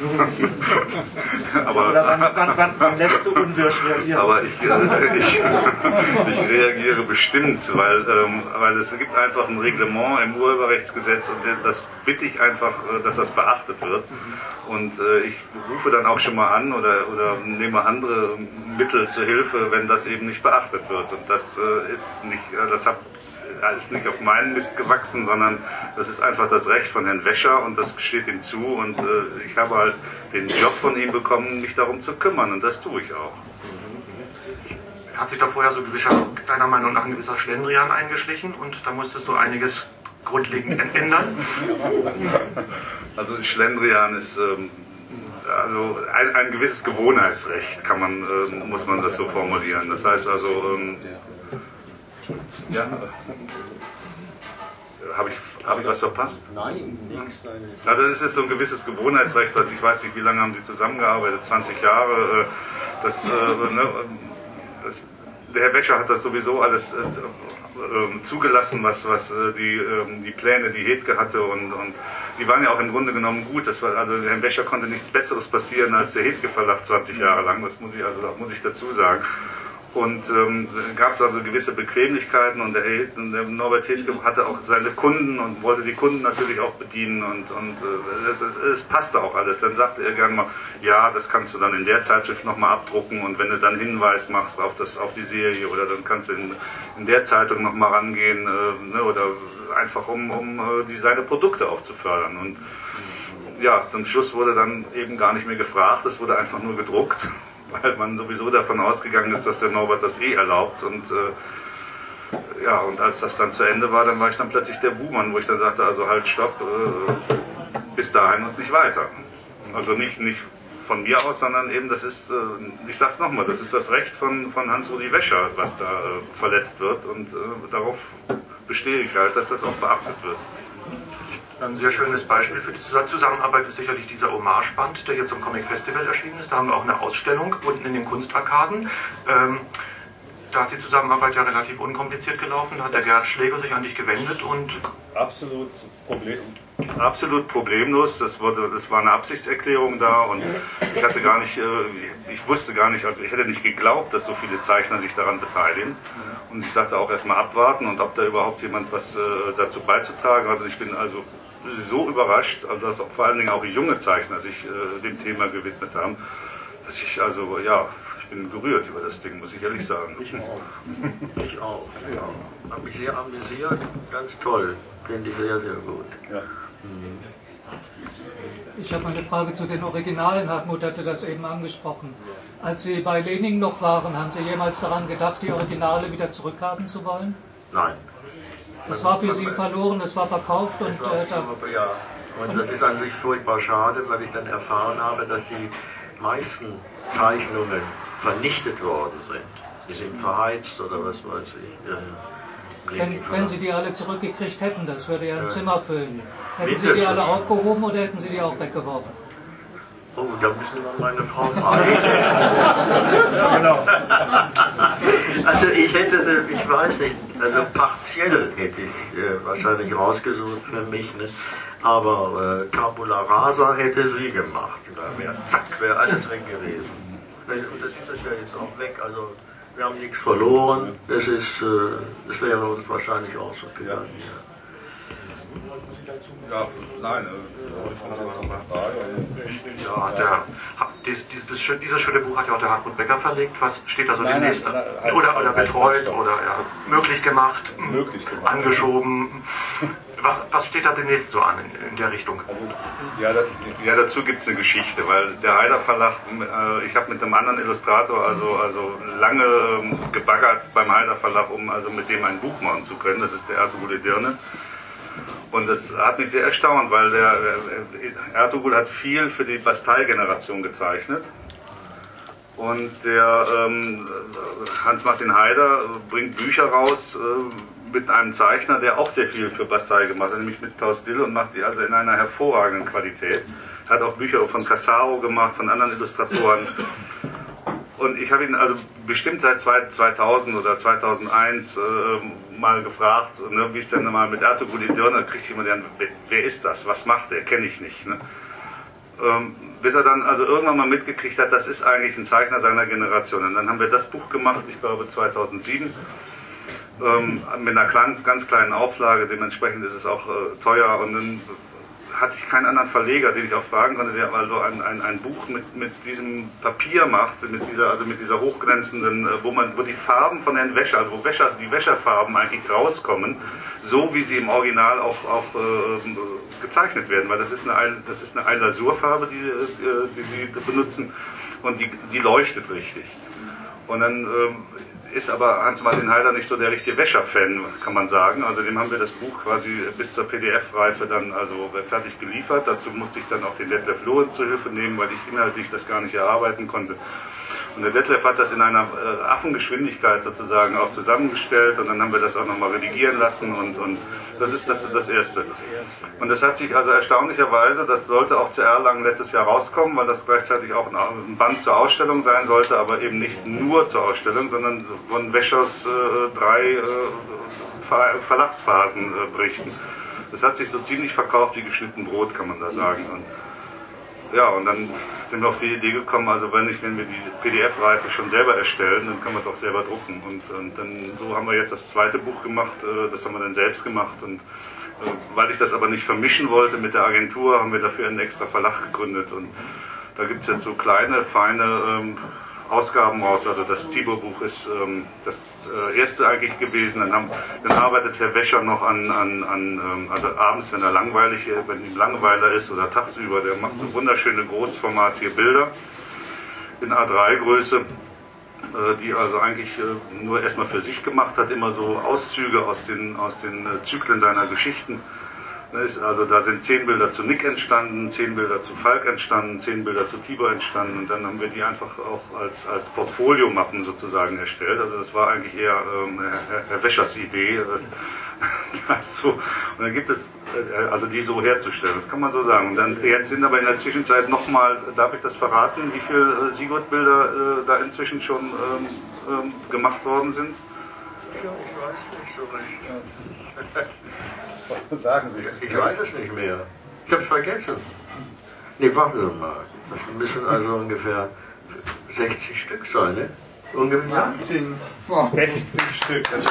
aber Oder wann, wann, wann, wann, lässt du unwirsch reagieren? Aber ich, äh, ich, ich, reagiere bestimmt, weil, ähm, weil es gibt einfach ein Reglement im Urheberrechtsgesetz und das bitte ich einfach, äh, dass das beachtet wird. Und äh, ich rufe dann auch schon mal an oder, oder nehme andere Mittel zur Hilfe, wenn das eben nicht beachtet wird. Und das äh, ist nicht, äh, das hat ist nicht auf meinen Mist gewachsen, sondern das ist einfach das Recht von Herrn Wäscher und das steht ihm zu und äh, ich habe halt den Job von ihm bekommen, mich darum zu kümmern und das tue ich auch. Hat sich da vorher so gewisser, deiner Meinung nach ein gewisser Schlendrian eingeschlichen und da musstest du einiges grundlegend ändern? Also Schlendrian ist ähm, also ein, ein, gewisses Gewohnheitsrecht, kann man, äh, muss man das so formulieren. Das heißt also, ähm, ja. Habe ich, hab ich was verpasst? Nein, nichts. Ja, das ist so ein gewisses Gewohnheitsrecht, was ich weiß nicht, wie lange haben Sie zusammengearbeitet? 20 Jahre. Äh, das, äh, ne, das, der Herr Wäscher hat das sowieso alles äh, äh, zugelassen, was, was äh, die, ähm, die Pläne, die Hedke hatte und, und die waren ja auch im Grunde genommen gut. Das war, also Herrn Wäscher konnte nichts Besseres passieren als der Hedke Verlag 20 Jahre lang. Das muss ich also muss ich dazu sagen. Und ähm, gab es also gewisse Bequemlichkeiten und der, der Norbert Hilke hatte auch seine Kunden und wollte die Kunden natürlich auch bedienen und, und äh, es, es, es passte auch alles. Dann sagte er gerne mal, ja, das kannst du dann in der Zeitschrift nochmal abdrucken und wenn du dann Hinweis machst auf, das, auf die Serie oder dann kannst du in, in der Zeitung nochmal rangehen äh, ne, oder einfach um, um äh, die, seine Produkte auch zu fördern. Und ja, zum Schluss wurde dann eben gar nicht mehr gefragt, es wurde einfach nur gedruckt weil man sowieso davon ausgegangen ist, dass der Norbert das eh erlaubt. Und äh, ja, und als das dann zu Ende war, dann war ich dann plötzlich der Buhmann, wo ich dann sagte, also halt, stopp, äh, bis dahin und nicht weiter. Also nicht, nicht von mir aus, sondern eben, das ist, äh, ich sag's nochmal, das ist das Recht von, von Hans-Rudi Wäscher, was da äh, verletzt wird und äh, darauf bestehe ich halt, dass das auch beachtet wird. Ein sehr schönes Beispiel für die Zusammenarbeit ist sicherlich dieser Hommageband, der jetzt zum Comic Festival erschienen ist. Da haben wir auch eine Ausstellung unten in den Kunstarkaden. Ähm, da ist die Zusammenarbeit ja relativ unkompliziert gelaufen. Da hat der Gerhard Schläger sich an dich gewendet und. Absolut, problem, absolut problemlos. Das, wurde, das war eine Absichtserklärung da und ich hatte gar nicht, äh, ich wusste gar nicht, also ich hätte nicht geglaubt, dass so viele Zeichner sich daran beteiligen. Und ich sagte auch erstmal abwarten und ob da überhaupt jemand was äh, dazu beizutragen hat. Und ich bin also so überrascht, also dass auch vor allen Dingen auch junge Zeichner sich äh, dem Thema gewidmet haben, dass ich also, ja, bin gerührt über das Ding, muss ich ehrlich sagen. Ich auch. Ich auch. Ja. Habe mich sehr amüsiert. Ganz toll. Finde ich sehr, sehr gut. Ja. Mhm. Ich habe eine Frage zu den Originalen. Hartmut hatte das eben angesprochen. Als Sie bei Lenin noch waren, haben Sie jemals daran gedacht, die Originale wieder zurückhaben zu wollen? Nein. Das war für Sie verloren, das war verkauft und. War, äh, da, ja, und das ist an sich furchtbar schade, weil ich dann erfahren habe, dass die meisten Zeichnungen vernichtet worden sind. Die sind verheizt oder was weiß ich. Wenn, wenn, Sie die alle zurückgekriegt hätten, das würde ja ein ja. Zimmer füllen. Hätten Sie die alle aufgehoben oder hätten Sie die auch weggeworfen? Oh, da müssen wir meine Frau fragen. ja, genau. Also ich hätte ich weiß nicht, also partiell hätte ich äh, wahrscheinlich rausgesucht für mich, ne? aber äh, Tabula Rasa hätte sie gemacht. Da wäre zack, wäre alles weg gewesen. Und das ist das ja jetzt auch weg. Also wir haben nichts verloren. Das ist, äh, das wäre uns wahrscheinlich auch so gegangen. Ja. Ja, nein, äh, Frage. Ja, der, dieses, dieses, dieses schöne Buch hat ja auch der Hartmut Becker verlegt. Was steht da so nein, demnächst? Nein, nein, oder, oder betreut oder ja, möglich gemacht, möglich gemacht, angeschoben. Was, was steht da demnächst so an in, in der Richtung? Also, ja, das, ja, dazu gibt es eine Geschichte, weil der Heider Verlag, äh, ich habe mit einem anderen Illustrator also, also lange ähm, gebaggert beim Heider Verlag, um also mit dem ein Buch machen zu können. Das ist der Ertugul Dirne. Und das hat mich sehr erstaunt, weil der äh, Ertugul hat viel für die Bastei-Generation gezeichnet. Und der ähm, Hans-Martin Haider bringt Bücher raus äh, mit einem Zeichner, der auch sehr viel für Bastei gemacht hat, nämlich mit Klaus Dill und macht die also in einer hervorragenden Qualität. Hat auch Bücher von Cassaro gemacht, von anderen Illustratoren. Und ich habe ihn also bestimmt seit 2000 oder 2001 äh, mal gefragt, ne, wie es denn mal mit Ertugrul Dirne, da kriegt jemand, wer, wer ist das, was macht der, kenne ich nicht. Ne? Ähm, bis er dann also irgendwann mal mitgekriegt hat, das ist eigentlich ein Zeichner seiner Generation. Und dann haben wir das Buch gemacht, ich glaube 2007, ähm, mit einer ganz, ganz kleinen Auflage, dementsprechend ist es auch äh, teuer. Und dann hatte ich keinen anderen Verleger, den ich auch fragen konnte, der also ein, ein, ein Buch mit, mit diesem Papier macht, mit dieser, also mit dieser hochglänzenden, äh, wo man, wo die Farben von den Wäscher, also wo Wäscher, die Wäscherfarben eigentlich rauskommen, so wie sie im Original auch, auch äh, gezeichnet werden, weil das ist eine, das ist eine Eilasurfarbe, die, äh, die sie benutzen und die, die leuchtet richtig. Und dann ähm, ist aber Hans-Martin Heider nicht so der richtige Wäscher-Fan, kann man sagen. Also dem haben wir das Buch quasi bis zur PDF-Reife dann also fertig geliefert. Dazu musste ich dann auch den Detlef Lohen zur Hilfe nehmen, weil ich inhaltlich das gar nicht erarbeiten konnte. Und der Detlef hat das in einer äh, Affengeschwindigkeit sozusagen auch zusammengestellt und dann haben wir das auch nochmal redigieren lassen und, und das ist das, das Erste. Und das hat sich also erstaunlicherweise, das sollte auch zu Erlangen letztes Jahr rauskommen, weil das gleichzeitig auch ein Band zur Ausstellung sein sollte, aber eben nicht nur zur Ausstellung, sondern von Wäschers äh, drei äh, Ver Verlagsphasen äh, berichten. Das hat sich so ziemlich verkauft wie geschnitten Brot, kann man da sagen. Und, ja, und dann sind wir auf die Idee gekommen, also wenn, ich, wenn wir die PDF-Reife schon selber erstellen, dann können wir es auch selber drucken. Und, und dann so haben wir jetzt das zweite Buch gemacht, äh, das haben wir dann selbst gemacht. Und äh, weil ich das aber nicht vermischen wollte mit der Agentur, haben wir dafür einen extra Verlag gegründet. Und da gibt es jetzt so kleine, feine ähm, Ausgaben raus. Also das Tibo-Buch ist ähm, das äh, erste eigentlich gewesen. Dann, haben, dann arbeitet Herr Wäscher noch an, an, an ähm, also abends, wenn er langweilig, wenn ihm Langweiler ist oder tagsüber, der macht so wunderschöne großformatige Bilder in A3-Größe äh, die also eigentlich äh, nur erstmal für sich gemacht hat, immer so Auszüge aus den, aus den äh, Zyklen seiner Geschichten also da sind zehn Bilder zu Nick entstanden, zehn Bilder zu Falk entstanden, zehn Bilder zu Tibor entstanden und dann haben wir die einfach auch als, als Portfoliomappen sozusagen erstellt. Also das war eigentlich eher ähm, Herr, Herr Wäschers Idee. Äh, so, und dann gibt es, äh, also die so herzustellen, das kann man so sagen. Und dann jetzt sind aber in der Zwischenzeit nochmal, darf ich das verraten, wie viele äh, Sigurd-Bilder äh, da inzwischen schon ähm, ähm, gemacht worden sind? Ja, ich weiß nicht so recht. Sagen Sie es. Ich weiß es nicht mehr. Ich habe es vergessen. Nee, warten Sie mal. Das müssen also ungefähr 60 Stück sein, ne? Ungefähr. 60 Stück. Das ist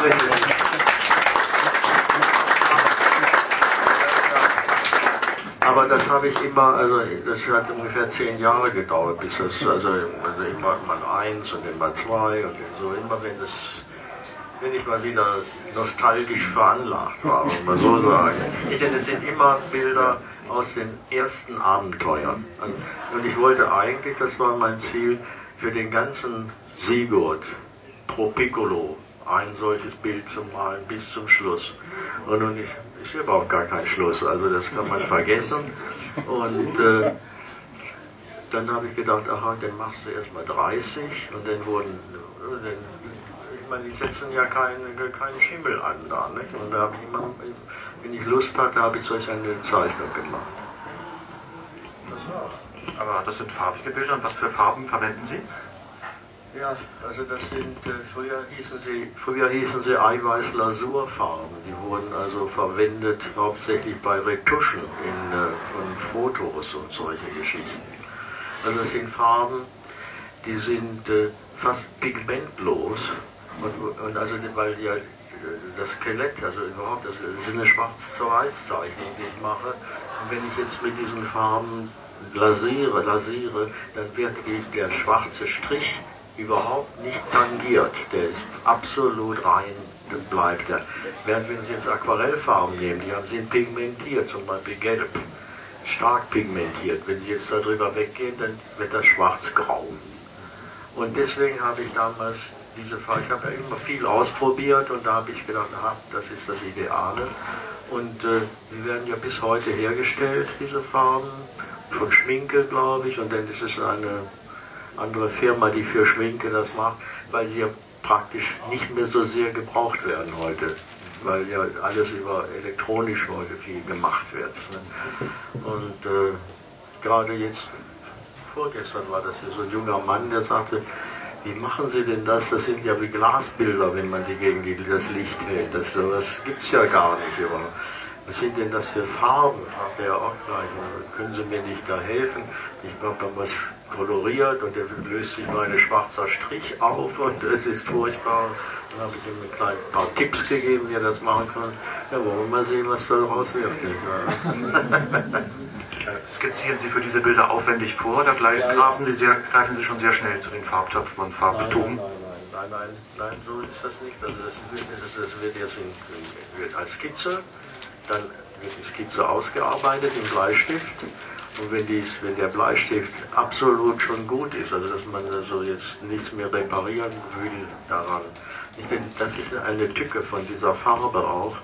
Aber das habe ich immer, also das hat ungefähr zehn Jahre gedauert, bis das, also, also immer mal eins und immer zwei und so, immer wenn das wenn ich mal wieder nostalgisch veranlagt war, man so sagen. Denn es sind immer Bilder aus den ersten Abenteuern. Und ich wollte eigentlich, das war mein Ziel, für den ganzen Sigurd pro Piccolo ein solches Bild zu malen bis zum Schluss. Und nun ist, ist überhaupt gar kein Schluss, also das kann man vergessen. Und äh, dann habe ich gedacht, aha, dann machst du erstmal 30 und dann wurden, dann meine, die setzen ja keinen kein Schimmel an da. Nicht? Und da habe ich immer, wenn ich Lust hatte, habe ich solch eine Zeichnung gemacht. Das war's. Aber das sind farbige Bilder und was für Farben verwenden Sie? Ja, also das sind, äh, früher hießen sie, früher hießen sie Eiweiß-Lasurfarben. Die wurden also verwendet hauptsächlich bei Retuschen in, äh, von Fotos und solche Geschichten. Also das sind Farben, die sind äh, fast pigmentlos und, und also, weil ja das Skelett, also überhaupt, das ist eine Schwarz-Weiß-Zeichnung, die ich mache. Und wenn ich jetzt mit diesen Farben lasiere, lasiere, dann wird der schwarze Strich überhaupt nicht tangiert. Der ist absolut rein, bleibt er. Während wenn Sie jetzt Aquarellfarben nehmen, die haben, sind pigmentiert, zum Beispiel gelb, stark pigmentiert. Wenn Sie jetzt darüber weggehen, dann wird das schwarz-grau. Und deswegen habe ich damals diese Frage. Ich habe ja immer viel ausprobiert und da habe ich gedacht, aha, das ist das Ideale. Und äh, die werden ja bis heute hergestellt, diese Farben, von Schminke, glaube ich, und dann ist es eine andere Firma, die für Schminke das macht, weil sie ja praktisch nicht mehr so sehr gebraucht werden heute, weil ja alles über elektronisch heute viel gemacht wird. Ne? Und äh, gerade jetzt, vorgestern war das hier so ein junger Mann, der sagte, wie machen Sie denn das? Das sind ja wie Glasbilder, wenn man die gegen das Licht hält. Das, sowas gibt's ja gar nicht. Aber was sind denn das für Farben? Fragt er auch gleich. Können Sie mir nicht da helfen? Ich habe dann was koloriert und der löst sich mal ein schwarzer Strich auf und es ist furchtbar. Dann habe ich ihm ein klein paar Tipps gegeben, wie er das machen kann. Ja, wollen wir mal sehen, was da daraus wird. Skizzieren Sie für diese Bilder aufwendig vor oder greifen Sie, sehr, greifen Sie schon sehr schnell zu den Farbtöpfen und Farbbeton? Nein, nein, nein, nein, so ist das nicht. Also das, das wird jetzt in, wird als Skizze, dann wird die Skizze ausgearbeitet im Bleistift und wenn, dies, wenn der Bleistift absolut schon gut ist, also dass man also jetzt nichts mehr reparieren will daran, ich finde, das ist eine Tücke von dieser Farbe auch,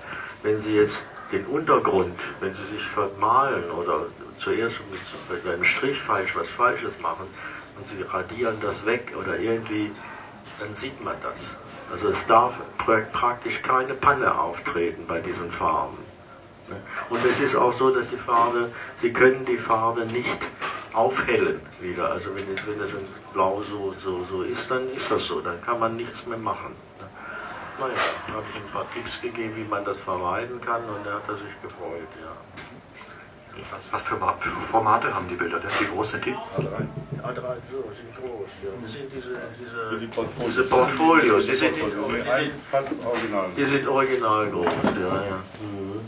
wenn Sie jetzt den Untergrund, wenn Sie sich vermalen oder zuerst mit, einem Strich falsch was Falsches machen und Sie radieren das weg oder irgendwie, dann sieht man das. Also es darf praktisch keine Panne auftreten bei diesen Farben. Und es ist auch so, dass die Farbe, Sie können die Farbe nicht aufhellen wieder. Also wenn es, wenn es in Blau so, so, so ist, dann ist das so. Dann kann man nichts mehr machen. Naja, dann habe ich ihm ein paar Tipps gegeben, wie man das vermeiden kann und er hat sich gefreut, ja. Was, was für, Formate haben die Bilder denn? Wie groß sind die? A3. A3, so, sind groß. Ja. Das sind diese, diese, die Portfolios. diese Portfolios. Die sind, die, die, sind, fast original. Die sind original groß, ja, ja. Mhm.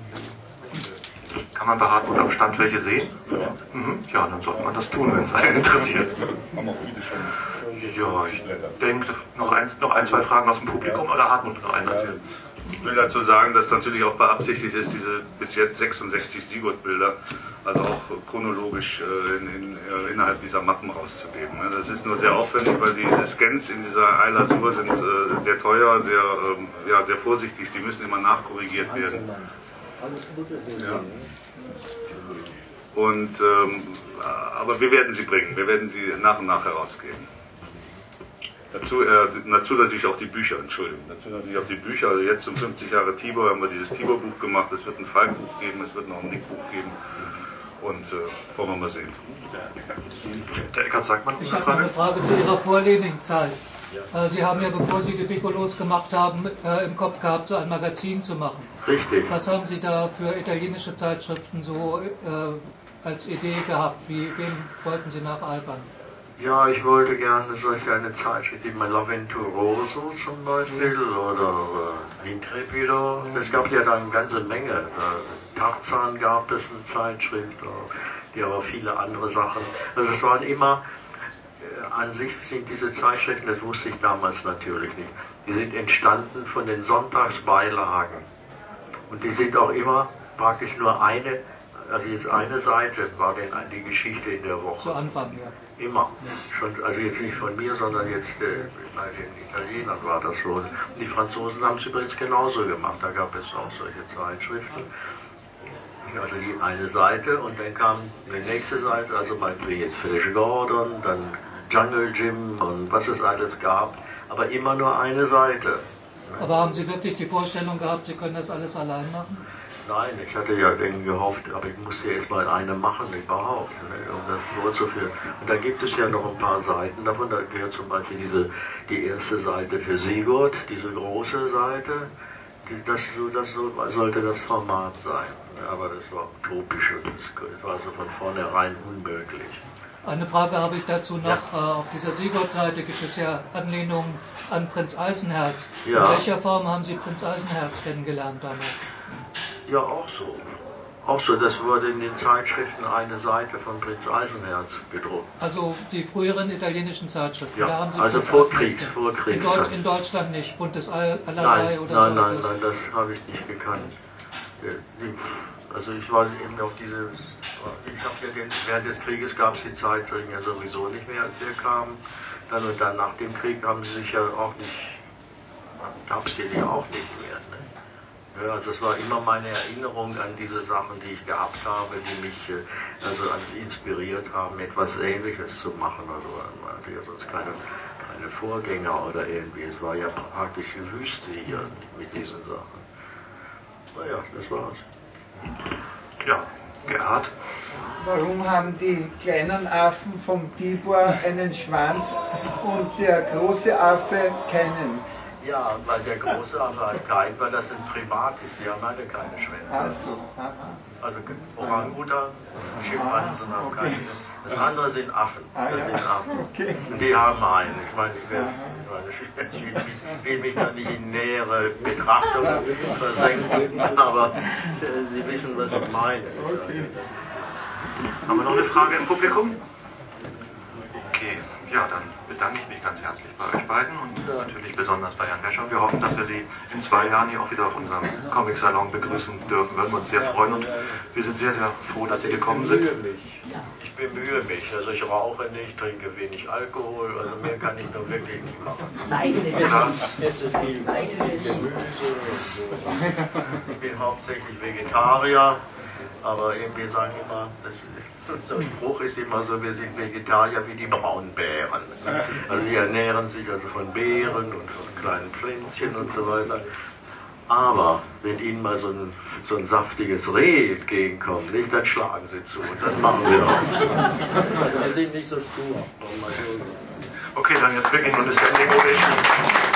Kann man bei Hartmut am Stand welche sehen? Ja. Mhm. Ja, dann sollte man das tun, wenn es einen interessiert. Haben auch viele schon. Ja, ich denke, noch ein, noch ein, zwei Fragen aus dem Publikum oder Hartmut noch einen erzählen? Ich will dazu sagen, dass natürlich auch beabsichtigt ist, diese bis jetzt 66 Sigurd-Bilder, also auch chronologisch äh, in, in, äh, innerhalb dieser Mappen rauszugeben. Ne? Das ist nur sehr aufwendig, weil die Scans in dieser Eilasur sind äh, sehr teuer, sehr, ähm, ja, sehr vorsichtig, die müssen immer nachkorrigiert werden. Ja. Und, ähm, aber wir werden sie bringen, wir werden sie nach und nach herausgeben. Dazu, äh, dazu natürlich auch die Bücher, Entschuldigung. Dazu natürlich auch die Bücher. Also jetzt zum 50 Jahre Tibor haben wir dieses Tibor-Buch gemacht. Es wird ein Falkbuch geben, es wird noch ein Nick-Buch geben. Und äh, wollen wir mal sehen. Der Eckert sagt man. Ich habe eine Frage zu Ihrer Vorlesingzeit. Ja. Äh, Sie haben ja, bevor Sie die Piccolos gemacht haben, äh, im Kopf gehabt, so ein Magazin zu machen. Richtig. Was haben Sie da für italienische Zeitschriften so äh, als Idee gehabt? Wie, wem wollten Sie nacheifern? Ja, ich wollte gerne solch eine Zeitschrift wie Malaventuroso zum Beispiel oder äh, Intrepido. Es gab ja da eine ganze Menge. Äh, Tarzan gab es eine Zeitschrift, äh, die aber viele andere Sachen. Also es waren immer, äh, an sich sind diese Zeitschriften, das wusste ich damals natürlich nicht, die sind entstanden von den Sonntagsbeilagen. Und die sind auch immer praktisch nur eine also jetzt eine Seite war denn die Geschichte in der Woche. Zu Anfang, ja. Immer. Schon, also jetzt nicht von mir, sondern jetzt äh, bei den Italienern war das so. Die Franzosen haben es übrigens genauso gemacht. Da gab es auch solche Zeitschriften. Also die eine Seite und dann kam die nächste Seite, also meinetwegen jetzt Flash Gordon, dann Jungle Jim und was es alles gab, aber immer nur eine Seite. Aber haben Sie wirklich die Vorstellung gehabt, Sie können das alles allein machen? Nein, ich hatte ja irgendwie gehofft, aber ich musste erst mal eine machen überhaupt, ne, um das vorzuführen. Und da gibt es ja noch ein paar Seiten davon. Da gehört zum Beispiel diese, die erste Seite für Sigurd, diese große Seite. Die, das, das sollte das Format sein. Aber das war utopisch und das war also von vornherein unmöglich. Eine Frage habe ich dazu noch. Ja. Äh, auf dieser Sigurd-Seite gibt es ja Anlehnungen an Prinz Eisenherz. Ja. In welcher Form haben Sie Prinz Eisenherz kennengelernt damals? Ja, auch so. Auch so, das wurde in den Zeitschriften eine Seite von Prinz Eisenherz gedruckt. Also die früheren italienischen Zeitschriften, ja, da haben Sie also vor Kriegs, vor Kriegs. In, Deutsch, in, Deutschland nicht, Buntes Allerlei oder nein, so? Nein, nein, nein, das habe ich nicht gekannt. Also ich war eben auf diese, ich habe ja den, während des Krieges gab es die Zeitschriften ja sowieso nicht mehr, als wir kamen. Dann und dann nach dem Krieg haben sie sich ja auch nicht, gab es die ja auch nicht mehr. Ja, das war immer meine Erinnerung an diese Sachen, die ich gehabt habe, die mich äh, also als inspiriert haben, etwas Ähnliches zu machen. Also man hatte ja sonst keine, keine Vorgänger oder irgendwie. Es war ja praktisch die Wüste hier mit diesen Sachen. Naja, das war's. Ja, Gerhard. Warum haben die kleinen Affen vom Tibor einen Schwanz und der große Affe keinen? Ja, weil der große aber keinen, weil das ein Primat ist. Die haben alle keine Schwänze. Ach so. Also Orangutan, Schimpansen haben okay. keine. Das andere sind Affen. Ah, das ja. sind Affen. Okay. Und die haben einen. Ich meine, ich, werde, ich will, mich, will mich da nicht in nähere Betrachtung versenken, aber äh, Sie wissen, was ich meine. Okay. Haben wir noch eine Frage im Publikum? Okay, ja, dann bedanke ich mich ganz herzlich bei euch beiden und natürlich besonders bei Jan Wäscher. Wir hoffen, dass wir Sie in zwei Jahren hier auch wieder auf unserem Comic-Salon begrüßen dürfen. Würden wir uns sehr freuen und wir sind sehr, sehr froh, dass Sie gekommen sind. Ich bemühe mich. Also ich rauche nicht, trinke wenig Alkohol, also mehr kann ich nur wirklich nicht machen. Ich esse viel Gemüse. Ich bin hauptsächlich Vegetarier. Aber wir sagen immer, das, unser Spruch ist immer so, wir sind Vegetarier wie die Braunbären. Also die ernähren sich also von Beeren und von kleinen Pflänzchen und so weiter. Aber wenn ihnen mal so ein, so ein saftiges Reh entgegenkommt, nicht, dann schlagen sie zu und das machen wir auch. Also wir sind nicht so stur. Okay, dann jetzt wirklich noch eine Standing Ovation.